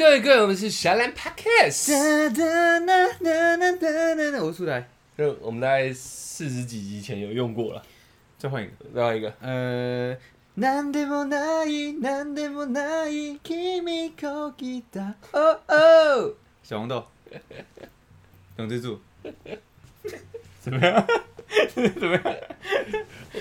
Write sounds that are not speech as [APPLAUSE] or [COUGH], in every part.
各位各位，我们是小蓝 Podcast。我出来，就我们大概四十几集前有用过了，再换一个。再换一个。呃，なんでもない、なんでもない、君こ来た。哦哦，小红豆，永之助，怎么样？怎么样？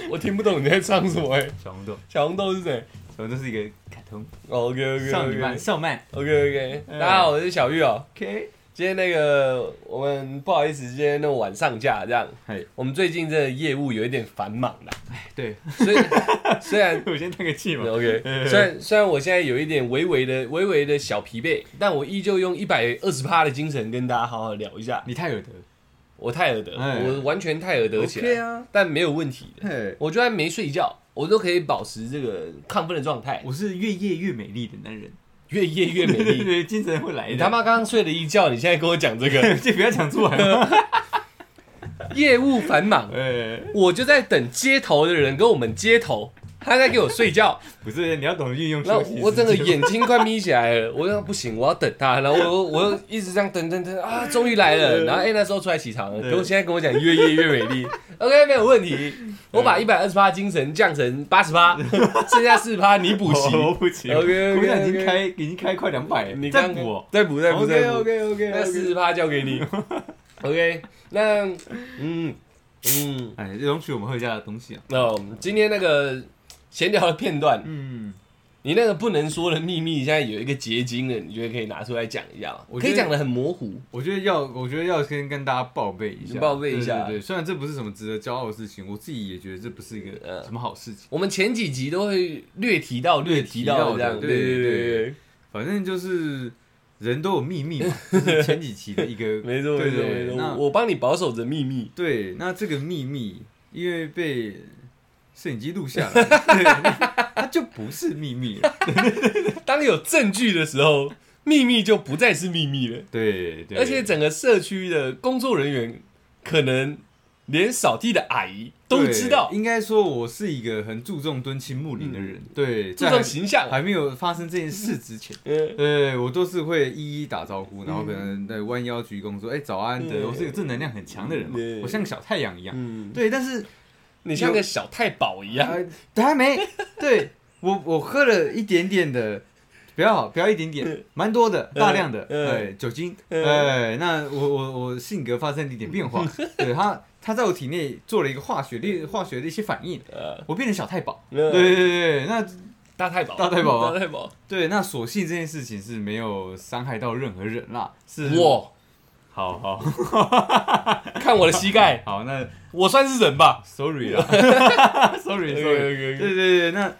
我听不懂你在唱什么哎、小红豆，小红豆是谁 小红豆是一个卡通？OK OK 少女漫，少漫。OK OK，大家好，我是小玉哦。OK，今天那个我们不好意思，今天那么晚上架这样，嘿，我们最近这个业务有一点繁忙啦，对，所以 [LAUGHS] 虽然我先叹个气嘛。OK，虽然虽然我现在有一点微微的微微的小疲惫，但我依旧用一百二十趴的精神跟大家好好聊一下。你太有德。我泰尔德，哎我完全泰尔德起来 OK 啊，但没有问题的。嘿，我就算没睡觉，我都可以保持这个亢奋的状态，我是越夜越美丽的男人，越夜越美丽。[LAUGHS] 对，精神会来的。你他妈刚刚睡了一觉，你现在跟我讲这个 [LAUGHS] 就不要讲出来嘛。[LAUGHS] 业务繁忙，哎，我就在等接头的人跟我们接头，他在给我睡觉，[LAUGHS] 不是，你要懂得运用然后。我整个眼睛快眯起来了，我说不行，我要等他，然后我 [LAUGHS] 我又一直这样等等等啊，终于来了，然后哎、那时候出来起床了，对。可我现在跟我讲越夜越美丽，[LAUGHS] OK 没有问题，我把一百二十八精神降成八十八，剩下四十八你补齐，我不行 OK，OK，OK。我现在已经开已经开快两百，你刚再补。哦。再补再补再 OK 补。OK OK 那四十趴交给你，OK，那嗯嗯，哎，容许我们喝一下的东西啊。那我们今天那个闲聊的片段，嗯，你那个不能说的秘密，现在有一个结晶了，你觉得可以拿出来讲一下吗？我可以讲的很模糊，我觉得要，我觉得要先跟大家报备一下，报备。一下对对对，虽然这不是什么值得骄傲的事情，我自己也觉得这不是一个嗯什么好事情。我们前几集都会略提到、略提到这样，对对对反正就是人都有秘密嘛，[LAUGHS] 这是前几期的一个没错没错对对没错，那我帮你保守着秘密，对，那这个秘密因为被摄影机录下来，对，它就不是秘密了。[LAUGHS] 当有证据的时候，秘密就不再是秘密了。对对，而且整个社区的工作人员，可能连扫地的阿姨都知道，应该说，我是一个很注重敦亲睦邻的人。对，注在重形象。还没有发生这件事之前，嗯，对我都是会一一打招呼，然后可能在弯腰鞠躬说：“哎，早安的。”嗯我是一个正能量很强的人嘛对，我像小太阳一样。嗯，对，但是你像个小太保一样。呃还没。对我，我喝了一点点的。不要不要一点点，蛮多的，大量的，嗯哎，酒精，嗯。哎，那我我我性格发生了一点变化，[LAUGHS] 对他它在我体内做了一个化学的化学的一些反应，呃，我变成小太保，对对对对，那大太保，大太保。啊大太保。对，那所幸这件事情是没有伤害到任何人啦，是哇，好好。[LAUGHS] 看我的膝盖，好，那我算是人吧。Sorry 啦，[LAUGHS] sorry sorry，OK，OK，OK 对对对，那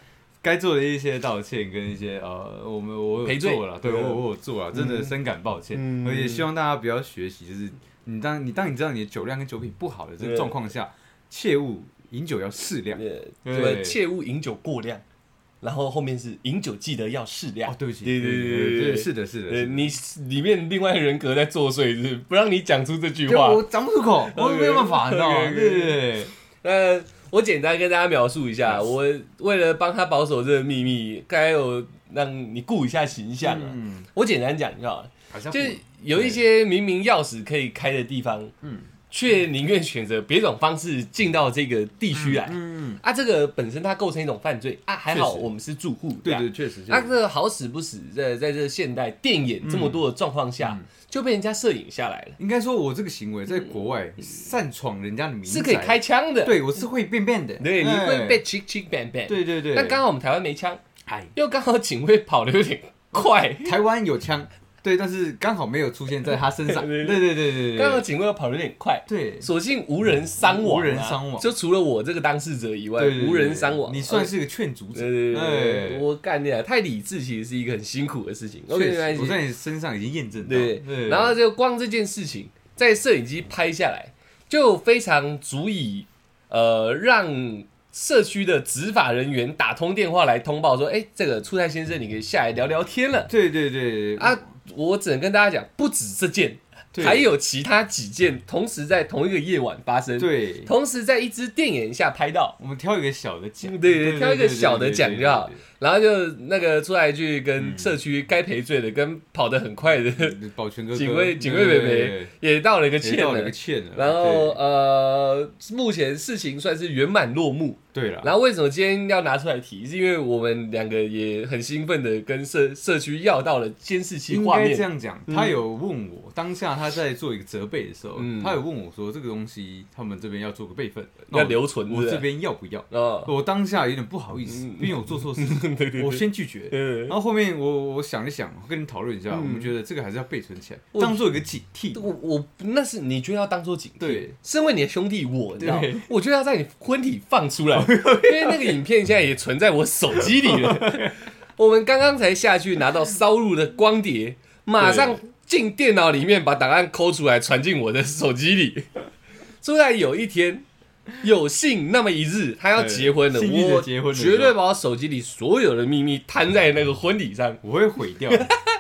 该做的一些道歉跟一些呃，我们我有做了，对对我我有做了，真的嗯深感抱歉，嗯。而且希望大家不要学习，就是你当你当你知道你的酒量跟酒品不好的这个状况下，切勿饮酒要适量。呃，对切勿饮酒过量，然后后面是饮酒记得要适量哦，。对不起，对对对对对是的，是的，呃，你里面另外人格在作祟，是不是不让你讲出这句对话。我讲不出口，[LAUGHS] 我 OK，没有办法，你知道吗？对对对。那我简单跟大家描述一下，我为了帮他保守这个秘密，该有让你顾一下形象啊。嗯，我简单讲就好了，好像就是有一些明明钥匙可以开的地方，嗯却宁愿选择别种方式进到这个地区来。嗯，啊，这个本身它构成一种犯罪啊，还好我们是住户，对对。确实，啊，这个好死不死，在在这现代电影这么多的状况下，嗯就被人家摄影下来了，应该说，我这个行为在国外擅闯人家的民宅是可以开，枪的。对我是会变变的，[LAUGHS] 对，你哎会被 chick chick bang bang。对对对，那刚好我们台湾没枪，哎，又刚好警卫跑的有点快，台湾有枪，对，但是刚好没有出现在他身上，对 [LAUGHS] 对对。对对对，刚好警卫又跑的有点快，对，所幸无人伤亡啊，无人伤亡。就除了我这个当事者以外，无人伤亡。你算是个劝阻者，对对我干的太理智，其实是一个很辛苦的事情。OK，我。在你身上已经验证到，对对，然后就光这件事情，在摄影机拍下来，就非常足以呃让社区的执法人员打通电话来通报说，哎，这个出差先生，你可以下来聊聊天了。对对对。啊。我只能跟大家讲，不止这件，还有其他几件同时在同一个夜晚发生，对，同时在一支电眼下拍到。我们挑一个小的奖，对对挑一个小的奖就好。然后就那个出来去跟社区该赔罪的，跟跑得很快的 [LAUGHS] 保全哥哥警卫警卫北北也道了一个歉了也道了个。歉了。然后呃，目前事情算是圆满落幕。对对了，然后为什么今天要拿出来提？是因为我们两个也很兴奋的跟社社区要到了监视器应该这画面。样讲，他有问我，当下他在做一个责备的时候，嗯他有问我说这个东西他们这边要做个备份，那要留存我这边要不要？哦，我当下有点不好意思，嗯因为我做错事，[LAUGHS] [LAUGHS] 对对对我先拒绝。嗯然后后面我我想一想，跟你讨论一下，嗯我们觉得这个还是要备存起来，当做一个警惕。我我那是你觉得要当做警惕，对，身为你的兄弟我，你知道对，我觉得要在你婚礼放出来，[LAUGHS] 因为那个影片现在也存在我手机里了。[LAUGHS] 我们刚刚才下去拿到烧录的光碟，马上进电脑里面把档案抠出来，传进我的手机里。突然有一天。有幸那么一日，他要结婚了，我结婚绝对把我手机里所有的秘密摊在那个婚礼上。我会毁掉，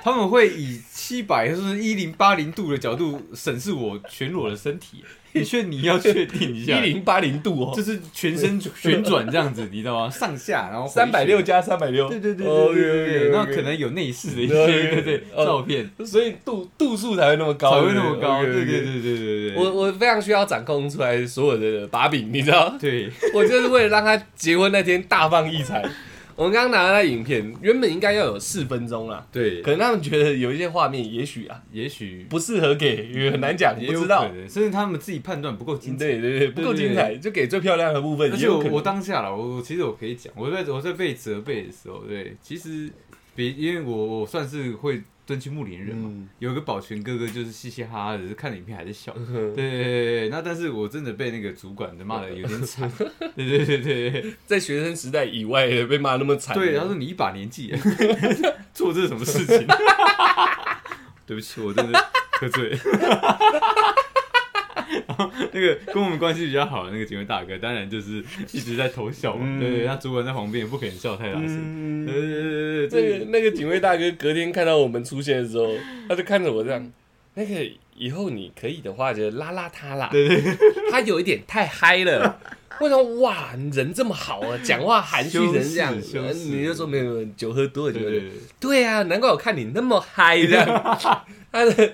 他们会以七百就是一零八零度的角度审视我全裸的身体。[LAUGHS] 你确你要确定一一下，零八零度哦，就是全身旋转这样子，你知道吗？上下，然后回三百六旋。加三百六，对对对哦对对对对，那可能有内饰的一些对对对对哦照片所以度度数才会那么高，才会那么高，对 OK，OK 对对对对对。我我非常需要掌控出来所有的把柄，你知道？对 [LAUGHS] 我就是为了让他结婚那天大放异彩。我们刚刚拿的那影片，原本应该要有四分钟啦，对，可能他们觉得有一些画面，也许啊也许不适合给，也很难讲，也有不知道可。能，甚至他们自己判断不够精彩。对对对，不够精彩，就给最漂亮的部分，而且我我可能。当下了，我我其实我可以讲，我在我在被责备的时候，对，其实别因为我我算是会敦亲睦邻人嘛，嗯有个保全哥哥就是嘻嘻哈哈的，是看了影片还是笑。嗯 [LAUGHS] 对对对对，那但是我真的被那个主管的骂的 [LAUGHS] 有点惨。对对对对对在学生时代以外的被骂那么惨，对，他说你一把年纪 [LAUGHS] 做这什么事情？对不起，我真的喝醉了。[LAUGHS] 那个跟我们关系比较好的那个警卫大哥，当然就是一直在偷笑嘛。嗯对对，他主管在旁边也不可能笑太大声。嗯对对对对对，那这个那个警卫大哥隔天看到我们出现的时候，他就看着我这样，那个以后你可以的话就拉拉他啦。[LAUGHS] 对对，他有一点太嗨了。为什么哇，你人这么好啊，讲话含蓄成这样子，你就说没有酒喝多了，酒喝多了。对对对，对啊，难怪我看你那么嗨这样。[LAUGHS] 他的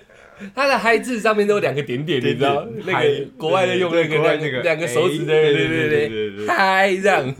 他的“嗨”字上面都有两个点点，你知道？那个国外的用那个两个两个手指，对对对对对，嗨这样。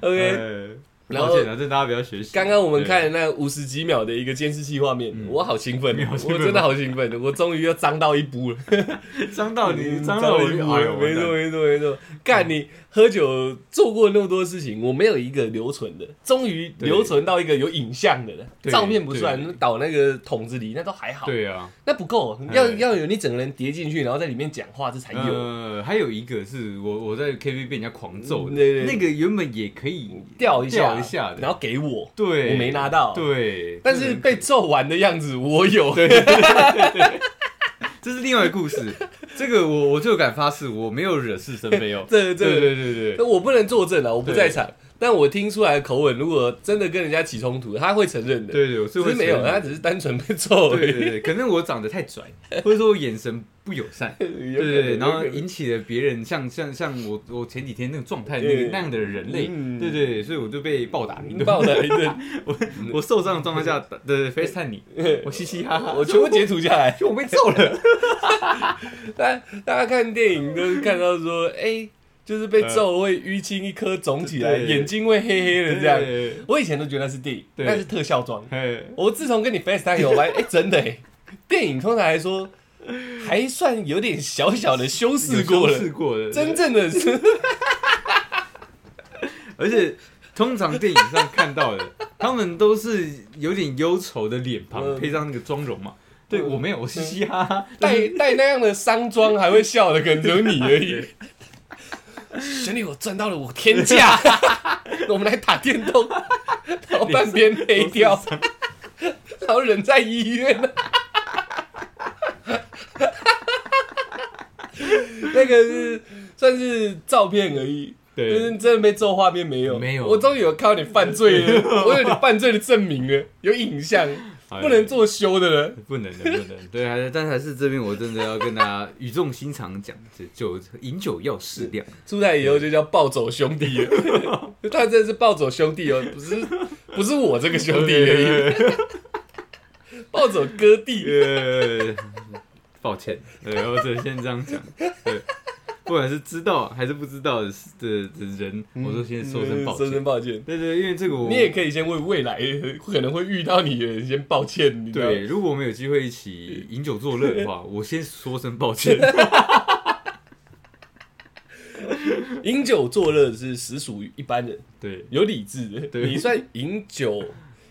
OK，然后抱歉啊，这大家不要学习。刚刚我们看那五十几秒的一个监视器画面，我好兴奋我真的好兴奋，我终于又脏到一步了。对 [LAUGHS] 脏到你，嗯脏到一步哎呦，没错没错没错。干你喝酒做过那么多事情，我没有一个留存的，终于留存到一个有影像的了。对照片不算，倒那个桶子里那都还好，对啊，那不够，要哎。要有你整个人叠进去，然后在里面讲话，这才有。呃，还有一个是我我在 KTV 被人家狂揍那个原本也可以掉一下，掉一下的然后给我，对，我没拿到，，对，但是被揍完的样子我有。[LAUGHS] 这是另外一个故事。这个我我就敢发誓，我没有惹是生非哦。[LAUGHS] 这这对对对对，我不能作证啊，我不在场，但我听出来的口吻，如果真的跟人家起冲突，他会承认的。对对，我是没有，他只是单纯被揍。对对对，可能我长得太拽，或者说我眼神不友善，[LAUGHS] 对对对对，然后引起了别人像像像我我前几天那个状态那对个那样的人类，嗯对对，所以我就被暴打一顿。爆了一顿，[LAUGHS] 我我受伤的状态下，[LAUGHS] 的 FaceTime 你，我嘻嘻哈哈，我全部截图下来。我被揍了。大家大家看电影都是看到说，哎，就是被揍会淤青一颗肿起来，眼睛会黑黑的这样。我以前都觉得那是电影，对。那是特效妆。哎，我自从跟你我发现，[LAUGHS] 哎，真的哎，电影通常来说还算有点小小的修饰过了，试过了，真正的是。[LAUGHS] 而且通常电影上看到的，[LAUGHS] 他们都是有点忧愁的脸庞，嗯。配上那个妆容嘛。对我没有，我嘻嘻哈哈，带带那样的伤妆还会笑的，可能只有你而已。兄弟，我赚到了我天价，[LAUGHS] 我们来打电动，然后半边黑掉，然后人在医院。[LAUGHS] 那个是算是照片而已。对就是真的被做画面没有？没有我终于有看到你犯罪了，我有你犯罪的证明了，有影像，哎不能做修的人。不能的，不能。对，还是但还是这边我真的要跟大家语重心长讲，这酒饮酒要适量。出来以后就叫暴走兄弟了，[LAUGHS] 他真的是暴走兄弟哦，不是不是我这个兄弟而已，暴走哥弟。呃，抱歉，对，我只能先这样讲。对，不管是知道还是不知道的的的人，我都先说声抱歉说声歉。抱歉。对对，因为这个我你也可以先为未来可能会遇到你的人先抱歉，对，如果我们有机会一起饮酒作乐的话，[LAUGHS] 我先说声抱歉。[LAUGHS] 饮酒作乐是实属于一般人，对，有理智的。对你算饮酒，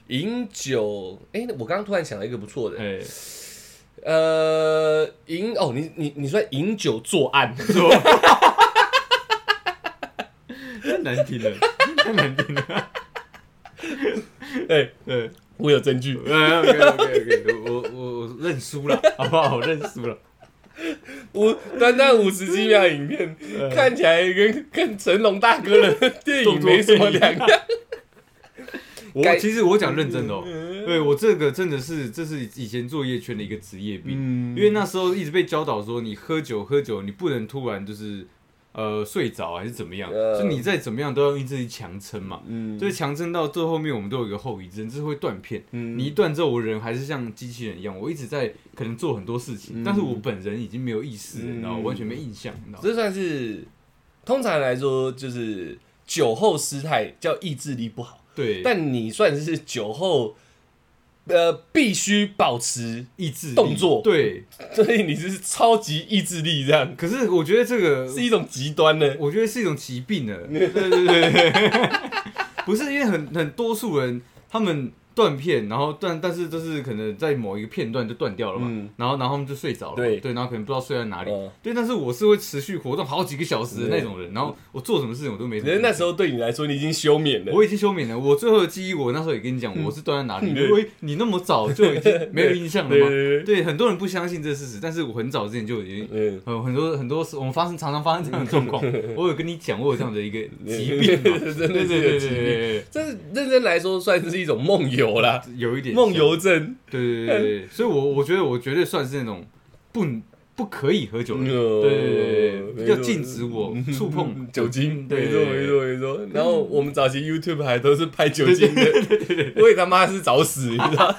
饮酒，哎、我刚刚突然想到一个不错的，哎，呃，饮哦，你你你说饮酒作案，[LAUGHS] 是吧，太难听了，太难听了。[LAUGHS] 哎、对，我有证据。OK OK OK，我我我认输了，[LAUGHS] 好不好？我认输了。五短短五十几秒影片，看起来跟跟成龙大哥的电影没什么两样。我其实我讲认真的哦，对我这个真的是这是以前作业圈的一个职业病，嗯因为那时候一直被教导说，你喝酒喝酒，你不能突然就是呃睡着还是怎么样，呃就你再怎么样都要用自己强撑嘛。嗯就是强撑到最后面，我们都有一个后遗症，就是会断片。嗯你一断之后，我人还是像机器人一样，我一直在可能做很多事情，嗯但是我本人已经没有意识然，嗯你知道，完全没印象，你知道？这算是通常来说就是酒后失态，叫意志力不好。对，但你算是酒后，呃，必须保持，意志力动作对。所以你是超级意志力，这样可是我觉得这个是一种极端的。我觉得是一种疾病了。[LAUGHS] 对对对对，[LAUGHS] 不是因为很很多数人他们断片，然后断，但是就是可能在某一个片段就断掉了嘛，嗯然后然后他们就睡着了，对对，然后可能不知道睡在哪里。嗯对，但是我是会持续活动好几个小时的那种人，然后我做什么事情我都没什么。可是那时候对你来说，你已经休眠了。我已经休眠了，我最后的记忆，我那时候也跟你讲，我是断在哪里。对因为你那么早就已经 [LAUGHS] 没有印象了嘛？对很多人不相信这个事实，但是我很早之前就已经嗯，呃，很多很多事，我们发生常常发生这样的状况。[LAUGHS] 我有跟你讲，我有这样的一个疾病嘛，[LAUGHS] 真的是对对对有疾病。对对这认真来说，算是一种梦游啦，对，[LAUGHS] 有一点梦，游症。对对对对对，所以我我觉得我绝对算是那种不不可以喝酒的。人，对对对对，要禁止我 [LAUGHS] 触碰。酒精，对没错没错没错。然后我们早期 YouTube 还都是拍酒精的，我也他妈是找死，你知道？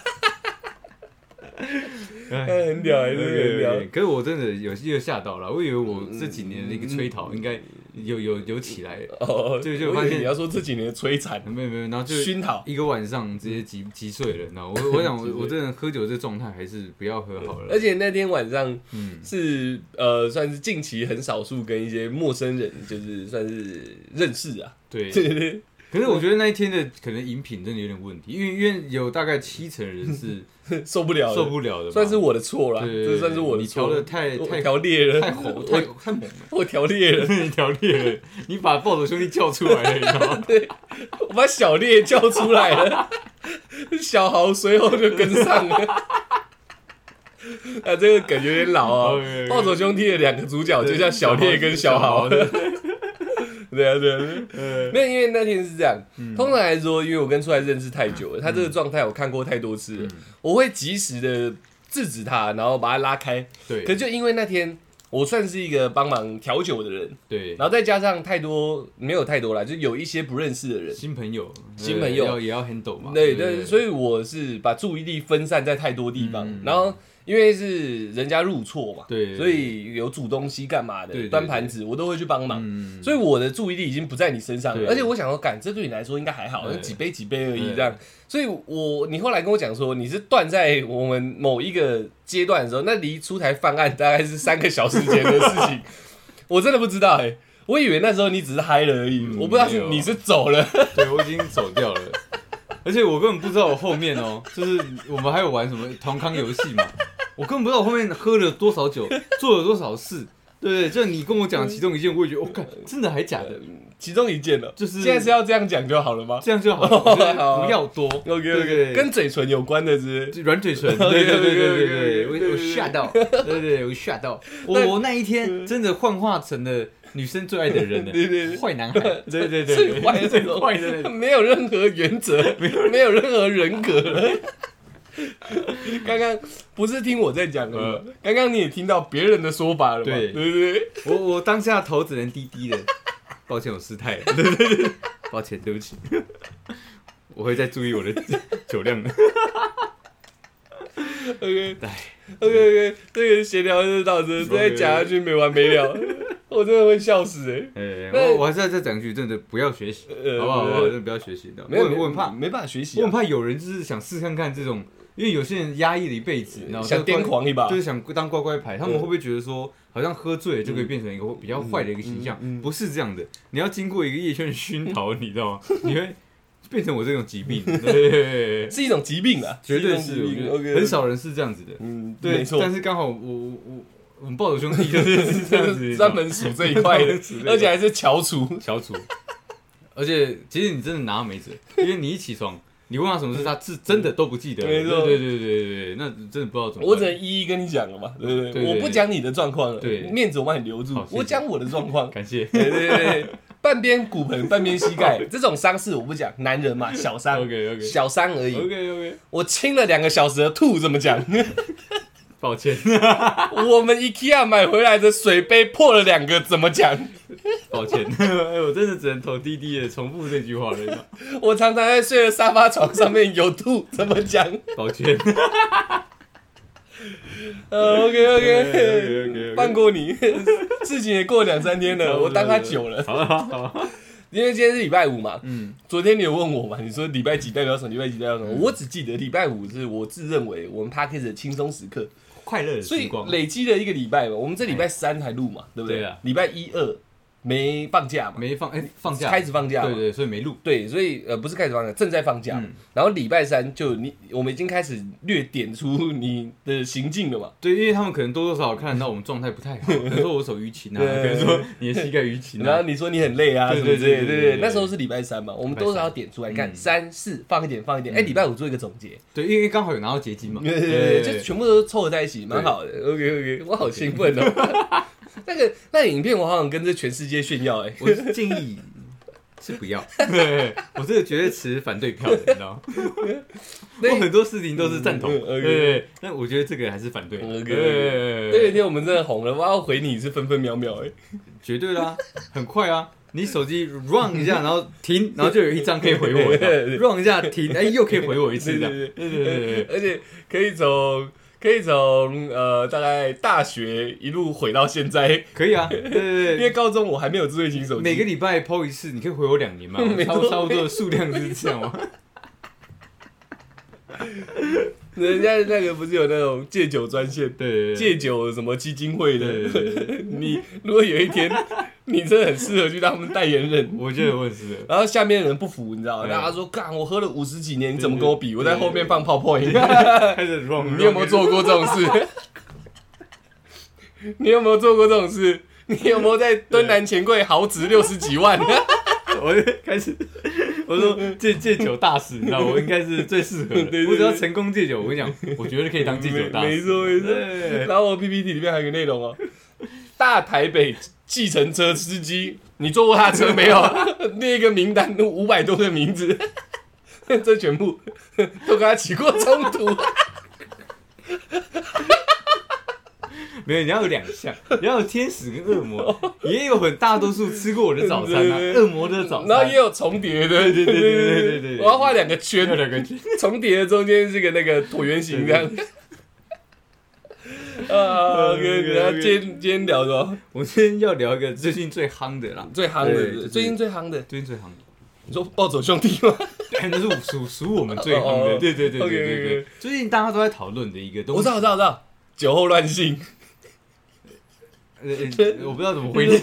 哎 [LAUGHS] 很屌，还是很屌。可是我真的有又吓到了，我以为我这几年的一个催讨应该有有有起来，哦，就就发现你要说这几年摧残、没有没有，然后就熏陶，一个晚上直接击击碎了，然后我 [LAUGHS] 我想我我真的喝酒这状态还是不要喝好了，而且那天晚上嗯。是呃，算是近期很少数跟一些陌生人，就是算是认识啊。对，[LAUGHS] 对对对，可是我觉得那一天的可能饮品真的有点问题，因为因为有大概七成人是 [LAUGHS] 受不了了，受不了的，算是我的错啦，对对对这算是我的你调错。的太太调烈了，太红太太猛了，[LAUGHS] 我调烈了，[LAUGHS] 你调烈了，你把暴走兄弟叫出来了，你知道吗？我把小烈叫出来了，小豪随后就跟上了。啊，这个梗有点老啊。暴走兄弟的两个主角就像小烈跟小豪。对啊，对啊，对 [LAUGHS] 没有，因为那天是这样。嗯。通常来说，因为我跟出来认识太久了，他这个状态我看过太多次了，嗯。我会及时的制止他，然后把他拉开。对。可就因为那天我算是一个帮忙调酒的人，对，然后再加上太多没有太多啦，就有一些不认识的人。新朋友，新朋友。要也要 handle 嘛，对对对，所以我是把注意力分散在太多地方，嗯。然后因为是人家入错嘛，对所以有煮东西干嘛的，端盘子我都会去帮忙，嗯，所以我的注意力已经不在你身上了，而且我想说，感这对你来说应该还好，几杯几杯而已对这样，所以我你后来跟我讲说你是断在我们某一个阶段的时候，那离出台犯案大概是三个小时前的事情，[LAUGHS] 我真的不知道哎、我以为那时候你只是嗨了而已，嗯我不知道是你是走了，对我已经走掉了。[LAUGHS] 而且我根本不知道我后面哦，就是我们还有玩什么同康游戏嘛，我根本不知道我后面喝了多少酒，[LAUGHS] 做了多少事，对对，就你跟我讲其中一件，我也觉得，我、看真的还假的，其中一件了，就是现在是要这样讲就好了吗？这样就好了，我觉得不要多。？OK 对 OK，对。跟嘴唇有关的是？软嘴唇。对对对对对对，我吓到，对对，我吓到，我我那一天真的幻化成了女生最爱的人了，对对对坏男孩，对对对，最坏的最坏的没有任何原则，没有任何人格了。[LAUGHS] 刚刚不是听我在讲的吗？刚刚你也听到别人的说法了嘛？对对不对？我我当下头只能低低的，抱歉，我失态了，对对对，抱歉，对不起，我会再注意我的 [LAUGHS] 酒量的。OK 哎 OK OK，这个闲聊就到这，再讲下去没完没了，[LAUGHS] 我真的会笑死哎、我我还是要再讲一句，真的不要学习，呃好不好？真的不要学习的，没有，我我很怕，没办法学习、啊，我很怕有人就是想试看看这种，因为有些人压抑了一辈子，然后想癫狂一把。就是想当乖乖牌，他们会不会觉得说，好像喝醉了就可以变成一个比较坏的一个形象？不是这样的，你要经过一个夜圈的熏陶，你知道吗？[LAUGHS] 你会变成我这种疾病，[LAUGHS] 是一种疾病啊，绝对是很少人是这样子的，嗯，对，没错，但是刚好我我我我们暴走兄弟 [LAUGHS] 就是是这样子，专门数这一块的而且还是翘楚。翘楚，而且其实你真的拿他没辙，因为你一起床，你问他什么事，他是真的都不记得。对对对对对对，那真的不知道怎么。我只能一一跟你讲了嘛，对不对？我不讲你的状况了，对面子我帮你留住我讲我的状况。感谢。对对对对，半边骨盆半边膝盖这种伤势我不讲，男人嘛，小伤 OK OK 小伤而已。OK OK，我清了两个小时的吐怎么讲？抱歉我们 IKEA 买回来的水杯破了两个怎么讲？[LAUGHS] 抱歉，[LAUGHS] 哎我真的只能投滴滴的重复这句话了。[LAUGHS] 我常常在睡的沙发床上面有吐怎么讲？抱歉，呃，OK OK，OK，OK 放过你，事情也过两三天了，我当他久了。好好好，因为今天是礼拜五嘛，嗯，昨天你有问我嘛？你说礼拜几代表什么？礼拜几代表什么？我只记得礼拜五是我自认为我们 p a r k s 的轻松时刻，快乐的所以时光，累积了一个礼拜嘛。我们这礼拜三才录嘛，对不对？对啊礼拜一二没放假嘛，没放哎放假。开始放假嘛，对对，所以没录。对，所以呃不是开始放假，正在放假。嗯。然后礼拜三就你我们已经开始略点出你的行径了嘛。对，因为他们可能多多少少看得到我们状态不太好，[LAUGHS] 可能说我手淤青啊，可对能说你的膝盖淤青然后啊，你说你很累啊，对对对对对那时候是礼拜三嘛，我们多少要三点出来看，嗯三四放一点放一点，哎，礼拜五做一个总结，对，因为刚好有拿到结晶嘛，对对对，对就全部都凑合在一起，蛮好的。OK OK，我好兴奋哦。[LAUGHS] [LAUGHS] 那个那个影片我好想跟这全世界炫耀哎。我是建议是不要，[LAUGHS] 对我这个绝对持反对票的，你知道吗？[LAUGHS] 我很多事情都是赞同，对对，但我觉得这个还是反对对。那有一天我们真的红了，我要回你是分分秒秒哎。绝对啦，很快啊。你手机 run 一下，然后停，然后就有一张可以回我的，run 一下停，哎，又可以回我一次的，对对对对对对，而且可以从可以从呃大概大学一路回到现在，可以啊，[LAUGHS] 对对对。因为高中我还没有智慧型手机，每个礼拜抛一次，你可以回我两年嘛，[LAUGHS] 差不差不多的数量是这样吗？[LAUGHS] 人家那个不是有那种戒酒专线，对戒酒什么基金会的对对对，[LAUGHS] 你如果有一天 [LAUGHS] 你真的很适合去当他们代言人。我觉得我很适合。然后下面的人不服，你知道吗？对大家说：“干，我喝了五十几年，你怎么跟我比？我在后面放泡泡饮。开始 [LAUGHS] run，你有没有？做过这种事？你有没有做过这种事？你有没有在敦南钱柜豪值六十几万？我就开始，我说戒戒酒大使，你知道我应该是最适合的。我只要成功戒酒，我跟你讲，我绝对可以当戒酒大使。没错没错。然后我 PPT 里面还有个内容哦，大台北计程车司机，你坐过他的车没有？列一个名单，五百多个名字，[LAUGHS] 这全部都跟他起过冲突。没有，你要有两项，[LAUGHS] 你要有天使跟恶魔，也有很大多数吃过我的早餐啊，恶魔的早餐，然后也有重叠的，对对对对对对，我要画两个圈，两个圈，重叠的中间是个那个椭圆形这样。呃，[LAUGHS] 跟大家今天今天聊什么？我今天要聊一个最近最夯的啦，最夯的，最近最夯的，最近最夯的。你说暴走兄弟吗？对，那是属属我们最夯的。对对对对对对。最近大家都在讨论的一个东西，我知道我知道我知道，酒后乱性。我不知道怎么回你，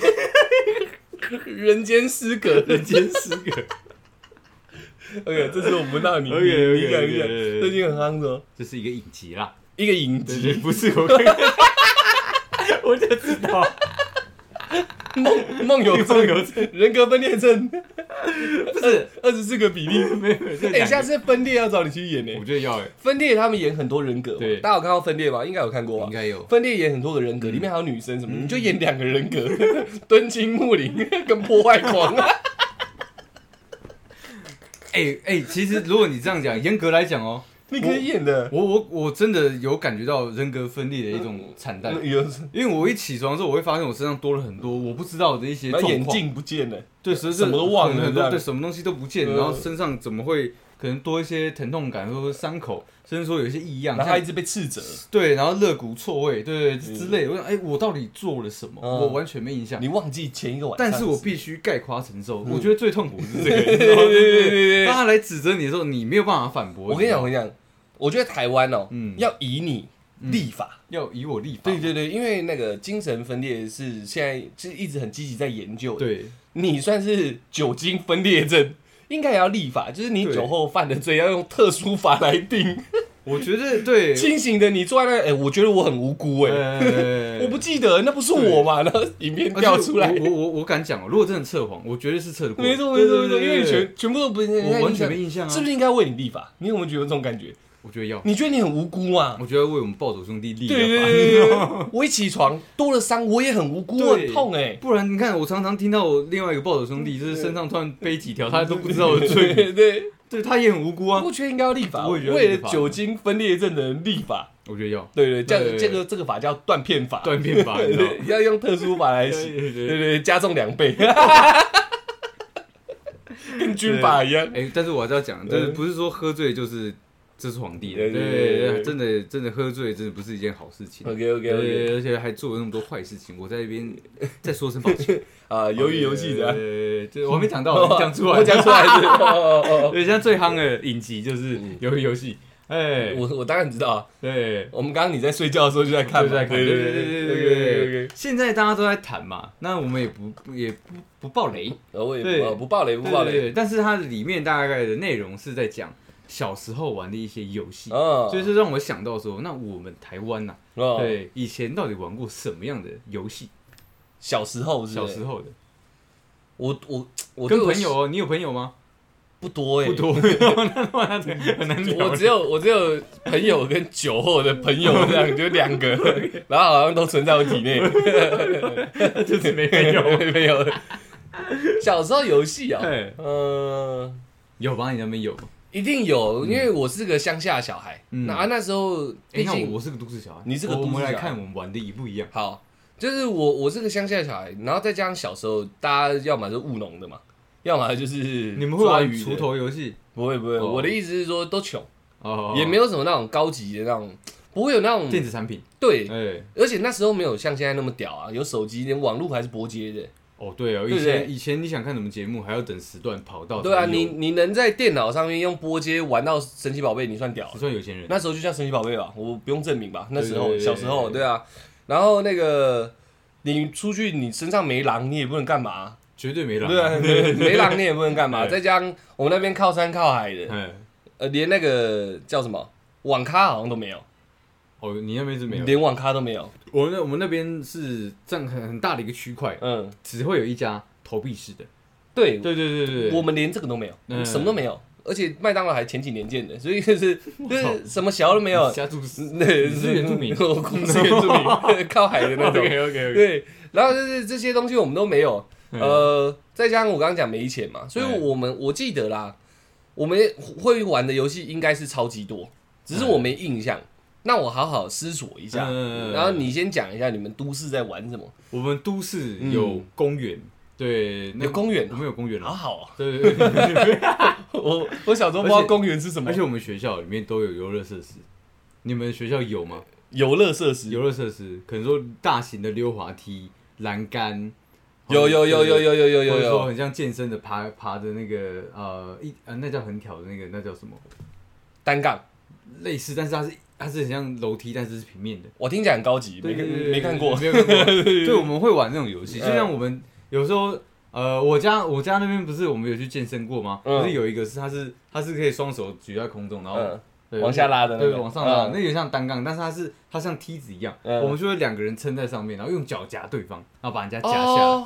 [LAUGHS] 人间失格。人间失格。[LAUGHS] OK，这是我不到你，OK，OK，OK，你讲一讲，最近很夯的哦，这是一个影集啦，一个影集，不是我 [LAUGHS] 我就知道，梦梦游症、人格分裂症，[LAUGHS] 不是二十四个比例。[LAUGHS] 没有，这哎、下次分裂要找你去演呢、我觉得要哎，分裂他们演很多人格，对大家有看到分裂吗？应该有看过吧应？该有。分裂演很多个人格，里面还有女生什么，你就演两个人格，[LAUGHS] 敦亲睦邻跟破坏狂。哎哎，其实如果你这样讲，严格来讲哦，你可以演的。我我我真的有感觉到人格分裂的一种惨淡，有，因为我一起床之后，我会发现我身上多了很多我不知道的一些眼镜不见了，对，什什么都忘了很多对，什么东西都不见，嗯然后身上怎么会可能多一些疼痛感或者伤口，甚至说有一些异样，然后他一直被斥责。对，然后肋骨错位，对对之类。我想，哎，我到底做了什么？嗯我完全没印象。你忘记前一个晚上，但是我必须概括承受。嗯我觉得最痛苦是这个，[LAUGHS] 对对对对对当他来指责你的时候，你没有办法反驳。我跟你讲，我跟你讲，我觉得台湾哦，嗯要以你立法。要以我立法。对对对，因为那个精神分裂是现在是一直很积极在研究的。对你算是酒精分裂症，应该也要立法，就是你酒后犯的罪要用特殊法来定。[LAUGHS] 我觉得对，清醒的你坐在那，哎、我觉得我很无辜哎、呃 [LAUGHS] 我不记得那不是我嘛，然后影片掉出来我我我我敢讲哦，如果真的测谎，我绝对是测的过。没错没错没错，因为全全部都不是，我完全没印象啊是不是应该为你立法？你有没有觉得这种感觉？我觉得要，你觉得你很无辜啊？我觉得为我们暴走兄弟立对对了法。对对对，我一起床多了伤，我也很无辜，我很痛哎、不然你看，我常常听到我另外一个暴走兄弟，就是身上突然背几条，他都不知道的罪，对 [LAUGHS] 对，对他也很无辜啊。我觉得应该要立法，为了酒精分裂症的人立法。我觉得要。对对，这样对这个这个法叫断片法，断片法，你 [LAUGHS] 要用特殊法来对洗，对。对对对，加重两倍，[LAUGHS] 跟军法一样。哎、但是我还是要讲，就是嗯。不是说喝醉就是这是皇帝的，对对对真的真的喝醉真的不是一件好事情。OK OK 对 OK，而且还做了那么多坏事情，我在那边 [LAUGHS] 再说声抱歉。啊，鱿鱼游戏的。啊，对，这我还没讲到，你讲出来，我讲出来是。哦哦哦。[LAUGHS] 对，现在最夯的影集就是嗯。鱿鱼游戏，哎，我我当然知道啊，对，我们刚刚你在睡觉的时候就在看嘛，就在看，对对对对对对。现在大家都在谈嘛，那我们也不也不不爆雷，呃我也不呃不爆雷不爆雷，但是它里面大概的内容是在讲小时候玩的一些游戏，哦，就是让我想到说，那我们台湾呐，哦，对，以前到底玩过什么样的游戏？小时候是不是小时候的，我我我对我跟朋友哦，你有朋友吗？不多哎，不多，那那很难聊。我只有我只有朋友跟酒后的朋友这样，就两个，[LAUGHS] 然后好像都存在我体内，[LAUGHS] 就是没朋友。[LAUGHS] 没有。小时候游戏啊，对，呃，有吧？你那边有吗？一定有，因为我是个乡下小孩，嗯那啊那时候哎，毕竟那我我是个都市小孩，你是个我我们来都市小孩看我们玩的一不一样。好，就是我我是个乡下小孩，然后再加上小时候大家要么是务农的嘛，要么就是你们会玩抓鱼的锄？头游戏？不会不会，哦我的意思是说都穷，哦，也没有什么那种高级的那种，不会有那种电子产品。对，哎，而且那时候没有像现在那么屌啊，有手机，连网络还是拨接的。哦对哦，以对不对前以前你想看什么节目，还要等时段跑到。对啊，你你能在电脑上面用波接玩到神奇宝贝，你算屌了你。算有钱人。那时候就叫神奇宝贝吧，我不用证明吧？那时候对对对小时候，对对啊。然后那个你出去，你身上没狼，你也不能干嘛？绝对没狼。对啊，[LAUGHS] 没狼你也不能干嘛？对再加上我们那边靠山靠海的，哎，呃，连那个叫什么网咖好像都没有，哦，你那边是没有。连网咖都没有。我那我们那边是占很很大的一个区块，嗯，只会有一家投币式的。对，对对对对，我们连这个都没有，嗯。什么都没有。而且麦当劳还前几年建的，所以就是就是什么小都没有。家住 [LAUGHS] 是是原住民。我我是原住民，[LAUGHS] [LAUGHS] 靠海的那种。OK OK，对，然后就是这些东西我们都没有，呃，再加上我刚刚讲没钱嘛，所以嗯我们我记得啦，我们会玩的游戏应该是超级多，只是我没印象。那我好好思索一下然后你先讲一下你们都市在玩什么。我们都市有公园对那公园我们有公园好好。啊对对对。[LAUGHS] 我我小时候不知道公园是什么。而且我们学校里面都有游乐设施。你们学校有吗？游乐设施。游乐设施可能说大型的溜滑梯栏杆有有有有有有有有有。很像健身的爬爬的那个呃一呃那叫很挑的那个那叫什么？单杠。类似但是它是它是很像楼梯，但是是平面的。我听起来很高级，没看没看过。没有看过。[LAUGHS] 对，我们会玩这种游戏，就嗯像我们有时候，呃，我家我家那边不是我们有去健身过吗？嗯不是有一个是它是它是可以双手举在空中，然后往下拉的那对，个往上拉，嗯那有点像单杠，但是它是它像梯子一样，嗯我们就会两个人撑在上面，然后用脚夹对方，然后把人家夹下来。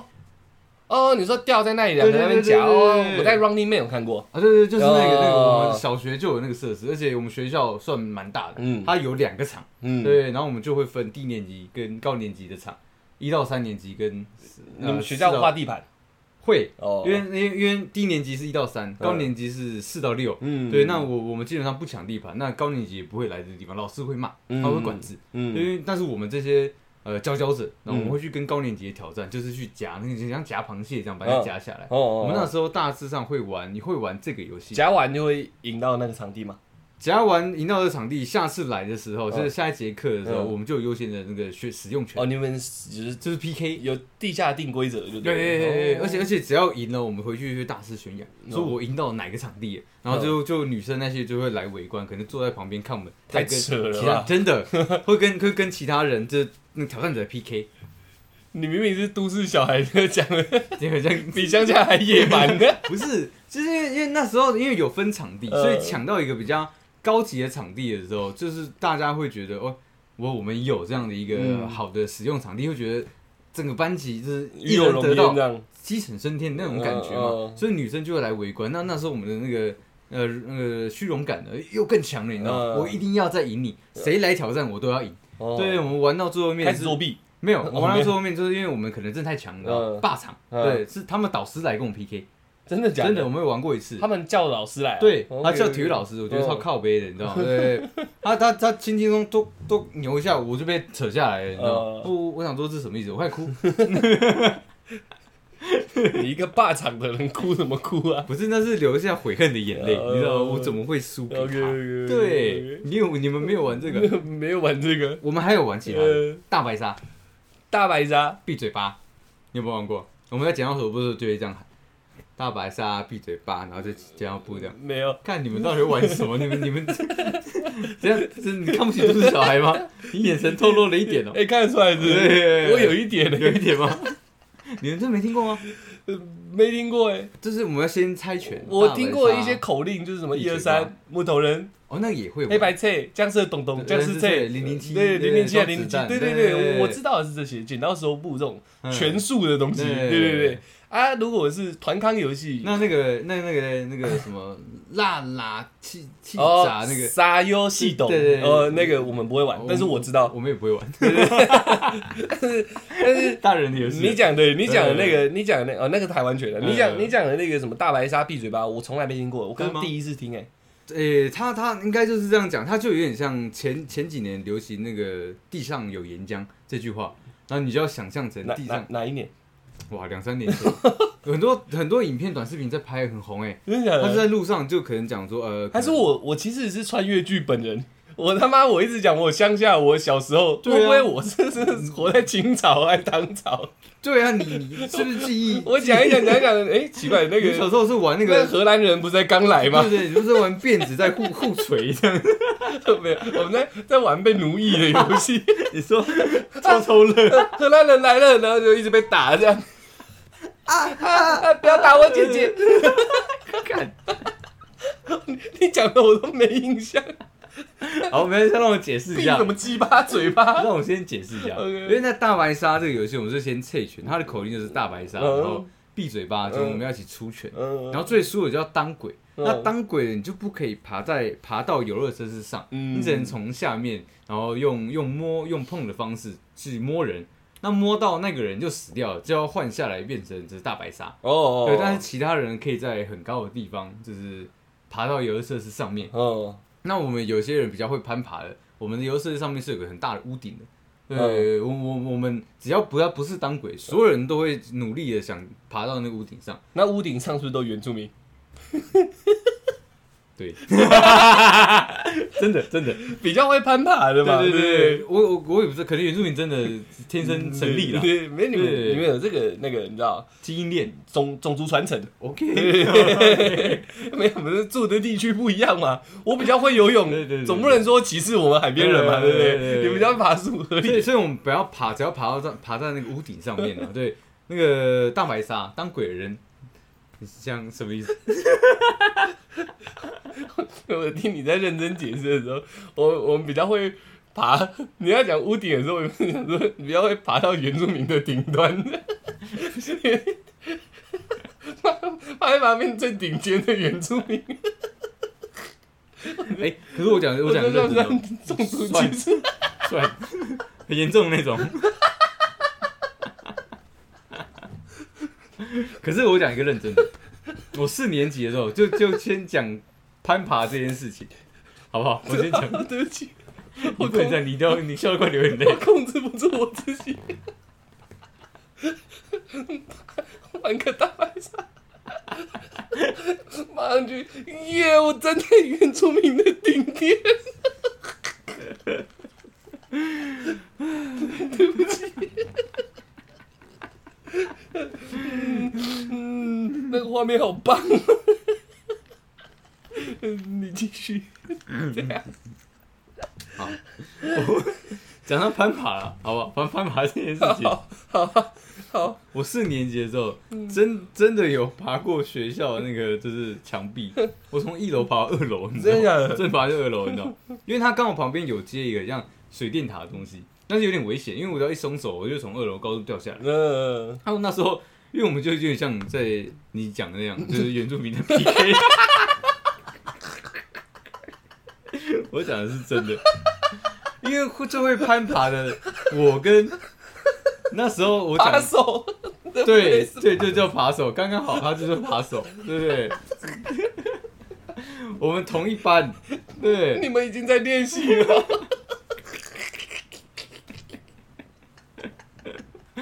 哦，哦，你说吊在那里，两个在那边夹哦我在 Running Man 有看过，啊，对对，就是那个那个，哦我们小学就有那个设施，而且我们学校算蛮大的，嗯它有两个场，嗯，对，然后我们就会分低年级跟高年级的场，一到三年级跟你们学校画地盘？会，哦，因为因为因为低年级是一到三，高年级是四到六。嗯对，那我我们基本上不抢地盘，那高年级也不会来这个地方，老师会骂，嗯他会管制。因嗯为但是我们这些呃胶胶子，然后我们嗯会去跟高年级的挑战，就是去夹那个就像夹螃蟹这样把它夹下来。哦哦，我们那时候大致上会玩，你会玩这个游戏。夹完就会赢到那个场地嘛，夹完赢到的场地，下次来的时候，嗯就是下一节课的时候，嗯。我们就有优先的那个学使用权哦，，你们只是就是 PK。有地下定规则就对对对对对，而且而且只要赢了，我们回去就会大肆宣扬，哦说我赢到哪个场地，然后就就女生那些就会来围观，可能坐在旁边看我们，太扯了其他真的会跟会跟其他人这那挑战者 PK，你明明是都市小孩，就讲的你好像比乡下还野蛮的，不是，就是因为因为那时候因为有分场地，呃所以抢到一个比较高级的场地的时候，就是大家会觉得哦，我我们有这样的一个嗯。好的使用场地，会觉得整个班级就是一人得到焉这样。鸡犬升天的那种感觉嘛，嗯嗯所以女生就会来围观。那那时候我们的那个呃那个虚荣感呢又更强了，你知道吗？嗯。我一定要再赢你，谁来挑战我都要赢。哦。对，我们玩到最后面是开始作弊，没有，哦我玩到最后面就是因为我们可能真的太强，你知道吗？嗯。霸场，嗯。对，是他们导师来跟我们 PK，真的假的真的，我们有玩过一次他。们叫老师来啊，对，他叫体育老师，我觉得嗯超靠背的，你知道吗？对，他他他轻轻松都都扭一下，我就被扯下来了，你知道吗嗯？不，我想说这是什么意思？我快哭，你一个霸场的人哭什么哭啊不是，那是流下悔恨的眼泪，呃你知道吗？我怎么会输给他对，你有你们没有玩这个，[LAUGHS] 没有玩这个。我们还有玩其他大白鲨，大白鲨，闭嘴巴，你有没有玩过？我们在剪刀手部的时候就会这样喊，大白鲨闭嘴巴，然后就剪刀布这样。没有，看你们到底玩什么？你们 [LAUGHS] 你们 [LAUGHS] 这样是你看不起都是小孩吗？[LAUGHS] 你眼神透露了一点哦、哎，看得出来是不是，对我有一点有一点吗？你们真没听过吗？没听过哎，就是我们要先猜拳。我听过一些口令，就是什么一二三，木头人，哦，那个也会玩黑白菜，僵尸咚咚，僵尸菜，零零七对对零零七啊对零零七，对对对我知道的是这些，剪刀石头布这种嗯拳术的东西，对对对对。啊，如果是团康游戏，那那个那那个那个什么 [LAUGHS] 辣辣气气哦炸那个，沙优系统，对对对呃，那个我们不会玩，但是我知道，我们也不会玩。[LAUGHS] 但是但是大人的游戏，你讲的，你讲的那对个，你讲的那哦，那个台湾拳的，嗯你讲你讲的那个什么大白鲨闭嘴巴，我从来没听过，我刚第一次听，哎，诶、他他应该就是这样讲，他就有点像前前几年流行那个“地上有岩浆”这句话，然后你就要想象成地上哪一年？哇两三年前，有 [LAUGHS] 很多很多影片短视频在拍很红诶、真的假的？他是在路上就可能讲说呃，还是我我其实是穿越剧本人。[LAUGHS] 我他妈！我一直讲我乡下，我小时候对啊会不会我是是活在清朝还是唐朝？对啊，你你是不是记忆？[LAUGHS] 我讲一讲讲一讲，哎，奇怪，那个小个时候是玩那那个个。荷兰人不是在刚来吗对？对，你不是玩辫子在互互锤这样？没有，我们在在玩被奴役的游戏。你说抽抽乐？荷兰人来了，然后就一直被打这样。啊啊！不要打我姐姐！[LAUGHS] 看，[LAUGHS] 你讲的我都没印象。[LAUGHS] 好，没事，让我解释一下闭什。么鸡巴嘴巴？让我先解释一下因为在大白鲨这个游戏，我们是先测拳，它的口令就是大白鲨，嗯然后闭嘴巴，就我们要一起出拳，嗯然后最输的就要当鬼。嗯那当鬼的你就不可以爬在爬到游乐设施上，嗯你只能从下面，然后用用摸用碰的方式去摸人。那摸到那个人就死掉了，就要换下来变成这大白鲨。哦，对，但是其他人可以在很高的地方，就是爬到游乐设施上面。哦，那我们有些人比较会攀爬的，我们的游乐设施上面是有个很大的屋顶的。对，我我我们只要不要不是当鬼，所有人都会努力的想爬到那个屋顶上。那屋顶上是不是都原住民？[LAUGHS] 对，[LAUGHS] 真的真的，比较会攀爬的嘛？对对对对，我我我也不是，可能原住民真的天生神力啦，对，[LAUGHS] 没你们对你们有这个那个，你知道基因链。种种族传承。OK，[LAUGHS] 没有，我们住的地区不一样嘛。我比较会游泳，对对对总不能说歧视我们海边人嘛，对不对？对对对对你比较会爬树，合理。所以所以我们不要爬，只要爬到这爬在那个屋顶上面啊。对，那个大白鲨当鬼人，你是这样什么意思？[LAUGHS] 我听你在认真解释的时候，我我们比较会爬。你要讲屋顶的时候，我就想说你比较会爬到原住民的顶端。[LAUGHS] 放在旁边最顶尖的原住民，哎、可是我讲我讲的这样的种族算歧视。算很严重的那种。[LAUGHS] 可是我讲一个认真的，[LAUGHS] 我四年级的时候就就先讲攀爬这件事情，好不好？[LAUGHS] 我先讲，对不起，你不能这样，你都你笑得快流眼泪我。控制不住我自己，玩个大白鲨，马上去耶！我站在原住民的顶点，对不起。嗯，[LAUGHS] 那个画面好棒。嗯，[LAUGHS] 你继续。这 [LAUGHS] 样好讲到攀爬了，好不好？攀攀爬这件事情，好好好，我四年级的时候，真真的有爬过学校那个就是墙壁，我从一楼爬到二楼，你知道吗？真的假的真的爬到二楼，你知道吗？因为它刚好旁边有接一个像水电塔的东西，但是有点危险，因为我只要一松手，我就从二楼高度掉下来。嗯，他们那时候，因为我们就有点像在你讲的那样，[LAUGHS] 就是原住民的 PK。我讲的是真的，因为会最会攀爬的我跟那时候我讲对对就叫扒手，刚刚好他就是扒手，对不对？[LAUGHS] 我们同一班，对，你们已经在练习了。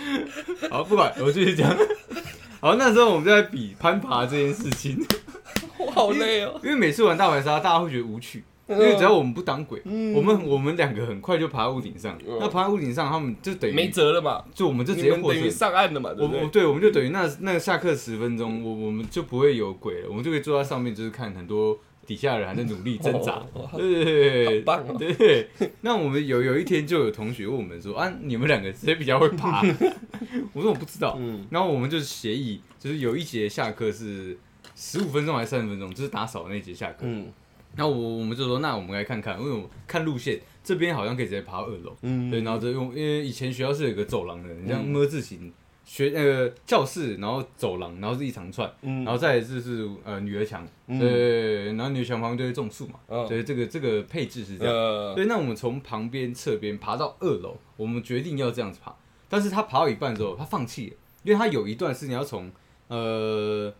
[LAUGHS] 好不管，我继续讲。[LAUGHS] 好，那时候我们就在比攀爬这件事情。[LAUGHS] 我好累哦。因为每次玩大白鲨，大家会觉得无趣，因为只要我们不挡鬼，我们我们两个很快就爬到屋顶上。嗯那爬到屋顶上，他们就等于没辙了嘛，就我们就直接等于。上岸了嘛，对不对？我我对，我们就等于那那下课十分钟，我我们就不会有鬼了，我们就可以坐在上面，就是看很多底下人还在努力挣扎哦。对对对对，棒哦对对。那我们有有一天就有同学问我们说啊，你们两个谁比较会爬？[LAUGHS] 我说我不知道。嗯然后我们就是协议，就是有一节下课是十五分钟还是三十分钟，就是打扫那节下课。嗯然后我我们就说，那我们来看看，因为我们看路线，这边好像可以直接爬二楼。嗯对，然后就用，因为以前学校是有一个走廊的，你像嗯么字形，学那个教室，然后走廊，然后是一长串，嗯。然后再来就是呃女儿墙，嗯。对，然后女儿墙旁边就会种树嘛，嗯。对，这个这个配置是这样。呃，对，那我们从旁边侧边爬到二楼，我们决定要这样子爬，但是他爬到一半之后，他放弃了，因为他有一段是你要从呃